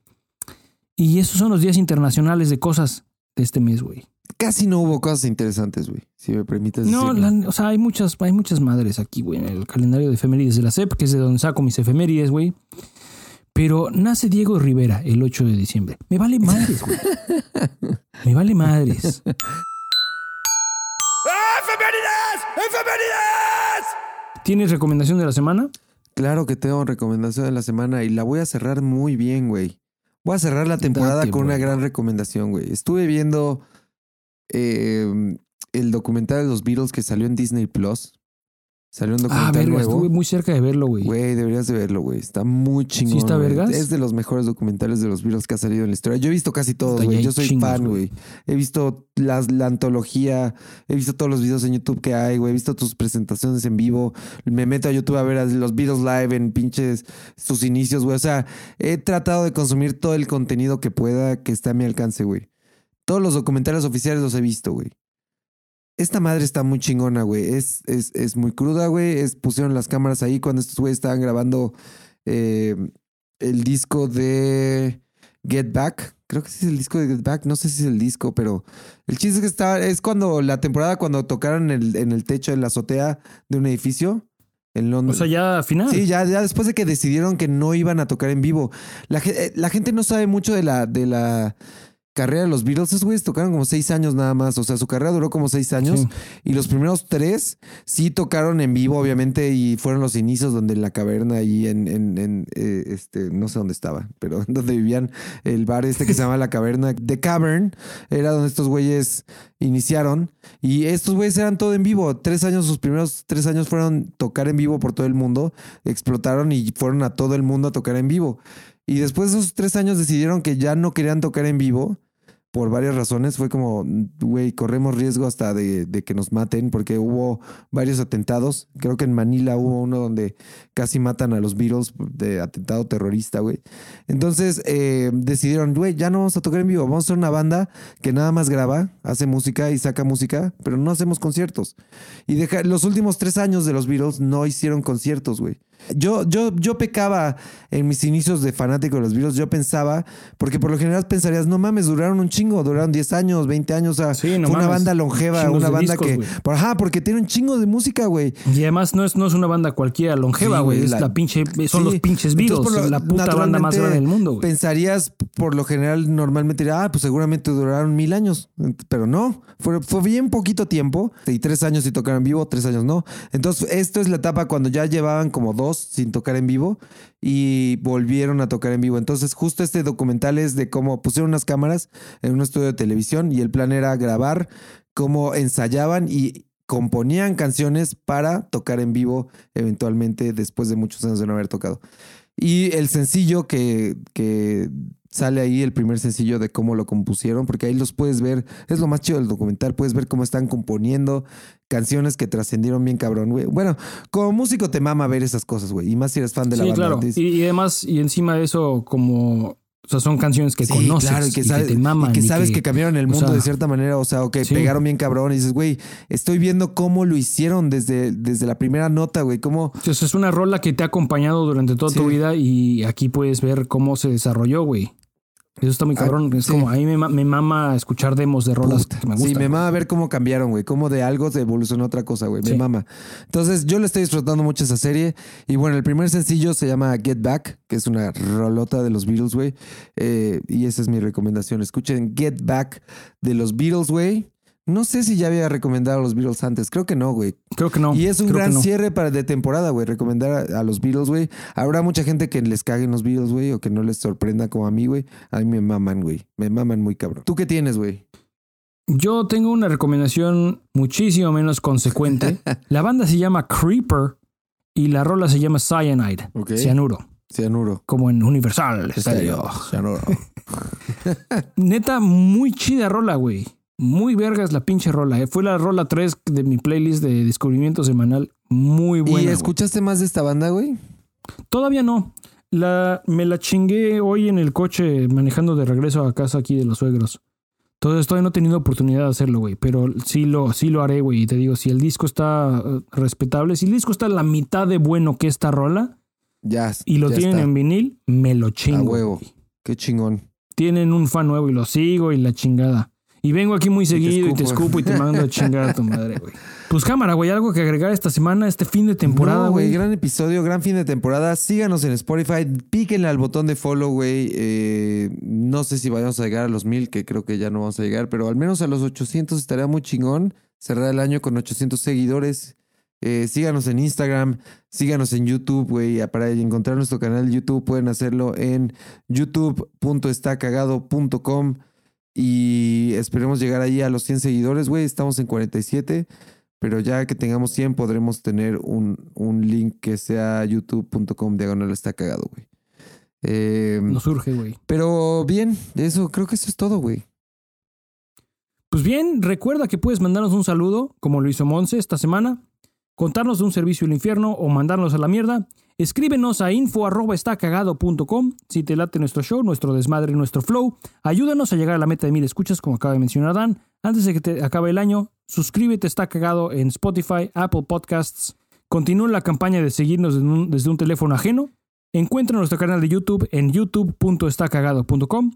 Y esos son los días internacionales de cosas de este mes, güey. Casi no hubo cosas interesantes, güey. Si me permites No, la- o sea, hay muchas, hay muchas madres aquí, güey, en el calendario de efemérides de la SEP, que es de donde saco mis efemérides, güey. Pero nace Diego Rivera el 8 de diciembre. Me vale madres, güey. Me vale madres. ¿Tienes recomendación de la semana? Claro que tengo recomendación de la semana y la voy a cerrar muy bien, güey. Voy a cerrar la temporada Date, con una güey. gran recomendación, güey. Estuve viendo eh, el documental de los Beatles que salió en Disney Plus. Salió un Ah, documental verga, nuevo. estuve muy cerca de verlo, güey. Güey, deberías de verlo, güey. Está muy chingón. está güey. vergas? Es de los mejores documentales de los Beatles que ha salido en la historia. Yo he visto casi todos, güey. Yo soy chingos, fan, güey. güey. He visto las, la antología, he visto todos los videos en YouTube que hay, güey. He visto tus presentaciones en vivo. Me meto a YouTube a ver a los Beatles live en pinches sus inicios, güey. O sea, he tratado de consumir todo el contenido que pueda que esté a mi alcance, güey. Todos los documentales oficiales los he visto, güey. Esta madre está muy chingona, güey. Es, es, es muy cruda, güey. Es, pusieron las cámaras ahí cuando estos güeyes estaban grabando eh, el disco de Get Back. Creo que sí es el disco de Get Back. No sé si es el disco, pero el chiste es que está. Es cuando la temporada cuando tocaron en el, en el techo, en la azotea de un edificio en O Londres. sea, ya final. Sí, ya, ya después de que decidieron que no iban a tocar en vivo. La, eh, la gente no sabe mucho de la, de la carrera de los Beatles. Esos güeyes tocaron como seis años nada más. O sea, su carrera duró como seis años. Sí. Y los primeros tres sí tocaron en vivo, obviamente, y fueron los inicios donde en la caverna ahí en, en, en, eh, este, no sé dónde estaba, pero donde vivían el bar este que se llama La Caverna. The Cavern era donde estos güeyes iniciaron. Y estos güeyes eran todo en vivo. Tres años, sus primeros tres años fueron tocar en vivo por todo el mundo. Explotaron y fueron a todo el mundo a tocar en vivo. Y después de esos tres años decidieron que ya no querían tocar en vivo por varias razones. Fue como, güey, corremos riesgo hasta de, de que nos maten, porque hubo varios atentados. Creo que en Manila hubo uno donde casi matan a los Beatles de atentado terrorista, güey. Entonces eh, decidieron, güey, ya no vamos a tocar en vivo, vamos a ser una banda que nada más graba, hace música y saca música, pero no hacemos conciertos. Y deja- los últimos tres años de los Beatles no hicieron conciertos, güey. Yo, yo, yo pecaba en mis inicios de fanático de los Beatles, yo pensaba, porque por lo general pensarías, no mames, duraron un chingo, duraron 10 años, 20 años, o sea, Sí, no fue una banda longeva, una banda discos, que... por- Ajá, porque tiene un chingo de música, güey. Y además no es, no es una banda cualquiera longeva, güey. es la- la, pinche, son Sí. los pinches Beatles, lo- la puta banda más grande del mundo, güey. Pensarías, por lo general, normalmente ah, pues seguramente duraron mil años. Pero no, fue, fue bien poquito tiempo. Y tres años si tocaron vivo, tres años no. Entonces, esto es la etapa cuando ya llevaban como dos sin tocar en vivo y volvieron a tocar en vivo. Entonces, justo este documental es de cómo pusieron unas cámaras en un estudio de televisión y el plan era grabar cómo ensayaban y componían canciones para tocar en vivo eventualmente después de muchos años de no haber tocado. Y el sencillo que, sale ahí, el primer sencillo de cómo lo compusieron, porque ahí los puedes ver, es lo más chido del documental, puedes ver cómo están componiendo canciones que trascendieron bien cabrón, güey. Bueno, como músico te mama ver esas cosas, güey, y más si eres fan de la Sí, banda. claro. Y, y además, y encima de eso, como O sea, son canciones que Sí, conoces claro, y que, te maman. y que y sabes que- que, cambiaron el o mundo sea, de cierta manera, o sea, o que sí. pegaron bien cabrón y dices, güey, estoy viendo cómo lo hicieron desde, desde la primera nota, güey, cómo... Entonces es una rola que te ha acompañado durante toda tu vida y aquí puedes ver cómo se desarrolló, güey. Eso está muy Ah, cabrón. es sí. como a mí me, me mama escuchar demos de rolas Puta, que me gustan. Sí, me mama ver cómo cambiaron, güey. Cómo de algo se evolucionó a otra cosa, güey. Me Sí. mama. Entonces, yo le estoy disfrutando mucho esa serie. Y bueno, el primer sencillo se llama Get Back, que es una rolota de los Beatles, güey. Eh, y esa es mi recomendación. Escuchen Get Back de los Beatles, güey. No sé si ya había recomendado a los Beatles antes. Creo que no, güey. Creo que no. Y es un creo gran no. cierre para de temporada, güey. Recomendar a, a los Beatles, güey. Habrá mucha gente que les caguen los Beatles, güey, o que no les sorprenda como a mí, güey. A mí me maman, güey. Me maman muy cabrón. ¿Tú qué tienes, güey? Yo tengo una recomendación muchísimo menos consecuente. la banda se llama Creeper y la rola se llama Cyanide. Ok. Cianuro. Cianuro. Como en Universal Stereo. Cianuro. Neta, muy chida rola, güey. Muy vergas la pinche rola. eh. Fue la rola 3 de mi playlist de descubrimiento semanal. Muy buena. ¿Y güey. escuchaste más de esta banda, güey? Todavía no. La, me la chingué hoy en el coche manejando de regreso a casa aquí de los suegros. Entonces todavía no he tenido oportunidad de hacerlo, güey. Pero sí lo, sí lo haré, güey. Y te digo, si el disco está eh, respetable, si el disco está a la mitad de bueno que esta rola Ya. y lo ya tienen está. en vinil, me lo chingo. A huevo. güey. Qué chingón. Tienen un fan nuevo y lo sigo y la chingada. Y vengo aquí muy seguido y te escupo. escupo y te mando a chingar a tu madre, güey. Pues cámara, güey, algo que agregar esta semana, este fin de temporada, No, güey. Gran episodio, gran fin de temporada. Síganos en Spotify. Píquenle al botón de follow, güey. Eh, no sé si vayamos a llegar a los mil, que creo que ya no vamos a llegar, pero al menos a los 800 estaría muy chingón. Cerrar el año con 800 seguidores. Eh, síganos en Instagram, síganos en YouTube, güey. Para encontrar nuestro canal de YouTube pueden hacerlo en youtube.estacagado.com y esperemos llegar ahí a los 100 seguidores, güey. Estamos en 47. Pero ya que tengamos 100 podremos tener un, un link que sea youtube.com diagonal está cagado, güey. Eh, Nos surge, güey. Pero bien, eso creo que eso es todo, güey. Pues bien, recuerda que puedes mandarnos un saludo, como lo hizo Monse esta semana, contarnos de un servicio al infierno o mandarnos a la mierda. Escríbenos a info@estacagado.com si te late nuestro show, nuestro desmadre, nuestro flow. Ayúdanos a llegar a la meta de mil escuchas, como acaba de mencionar Dan. Antes de que te acabe el año, suscríbete, está cagado en Spotify, Apple Podcasts. Continúa la campaña de seguirnos desde un, teléfono ajeno. Encuentra nuestro canal de YouTube en youtube.estacagado.com.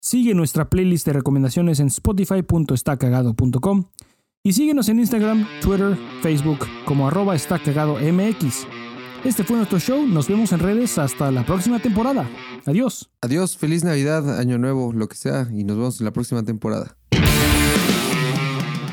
Sigue nuestra playlist de recomendaciones en spotify.estacagado.com y síguenos en Instagram, Twitter, Facebook como arroba estacagadomx. Este fue nuestro show, nos vemos en redes hasta la próxima temporada. Adiós. Adiós, feliz Navidad, Año Nuevo, lo que sea, y nos vemos en la próxima temporada.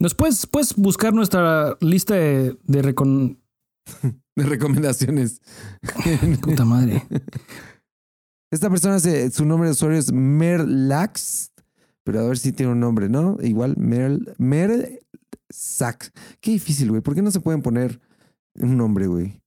Nos puedes, puedes buscar nuestra lista de, de recon... De recomendaciones. Puta madre. Esta persona, se- su nombre de usuario es Merlax, pero a ver si tiene un nombre, ¿no? Igual, Merl, Mersax. Qué difícil, güey. ¿Por qué no se pueden poner un nombre, güey?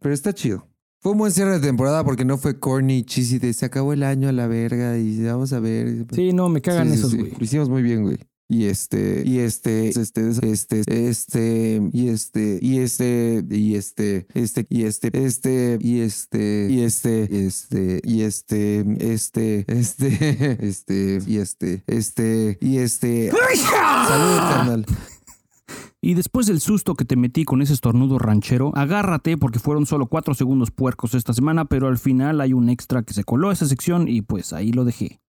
Pero está chido. Fue un buen cierre de temporada porque no fue corny, cheesy de se acabó el año a la verga y vamos a ver. Sí, no, me cagan Sí, esos, sí. güey. Lo hicimos muy bien, güey. Y este, y este, este, este, este, y este, y este, y este, este, y este, este, y este, y este, este, y este, este, este, este, y este, este, y este. Salud, carnal. Y después del susto que te metí con ese estornudo ranchero, agárrate porque fueron solo cuatro segundos puercos esta semana, pero al final hay un extra que se coló a esa sección y pues ahí lo dejé.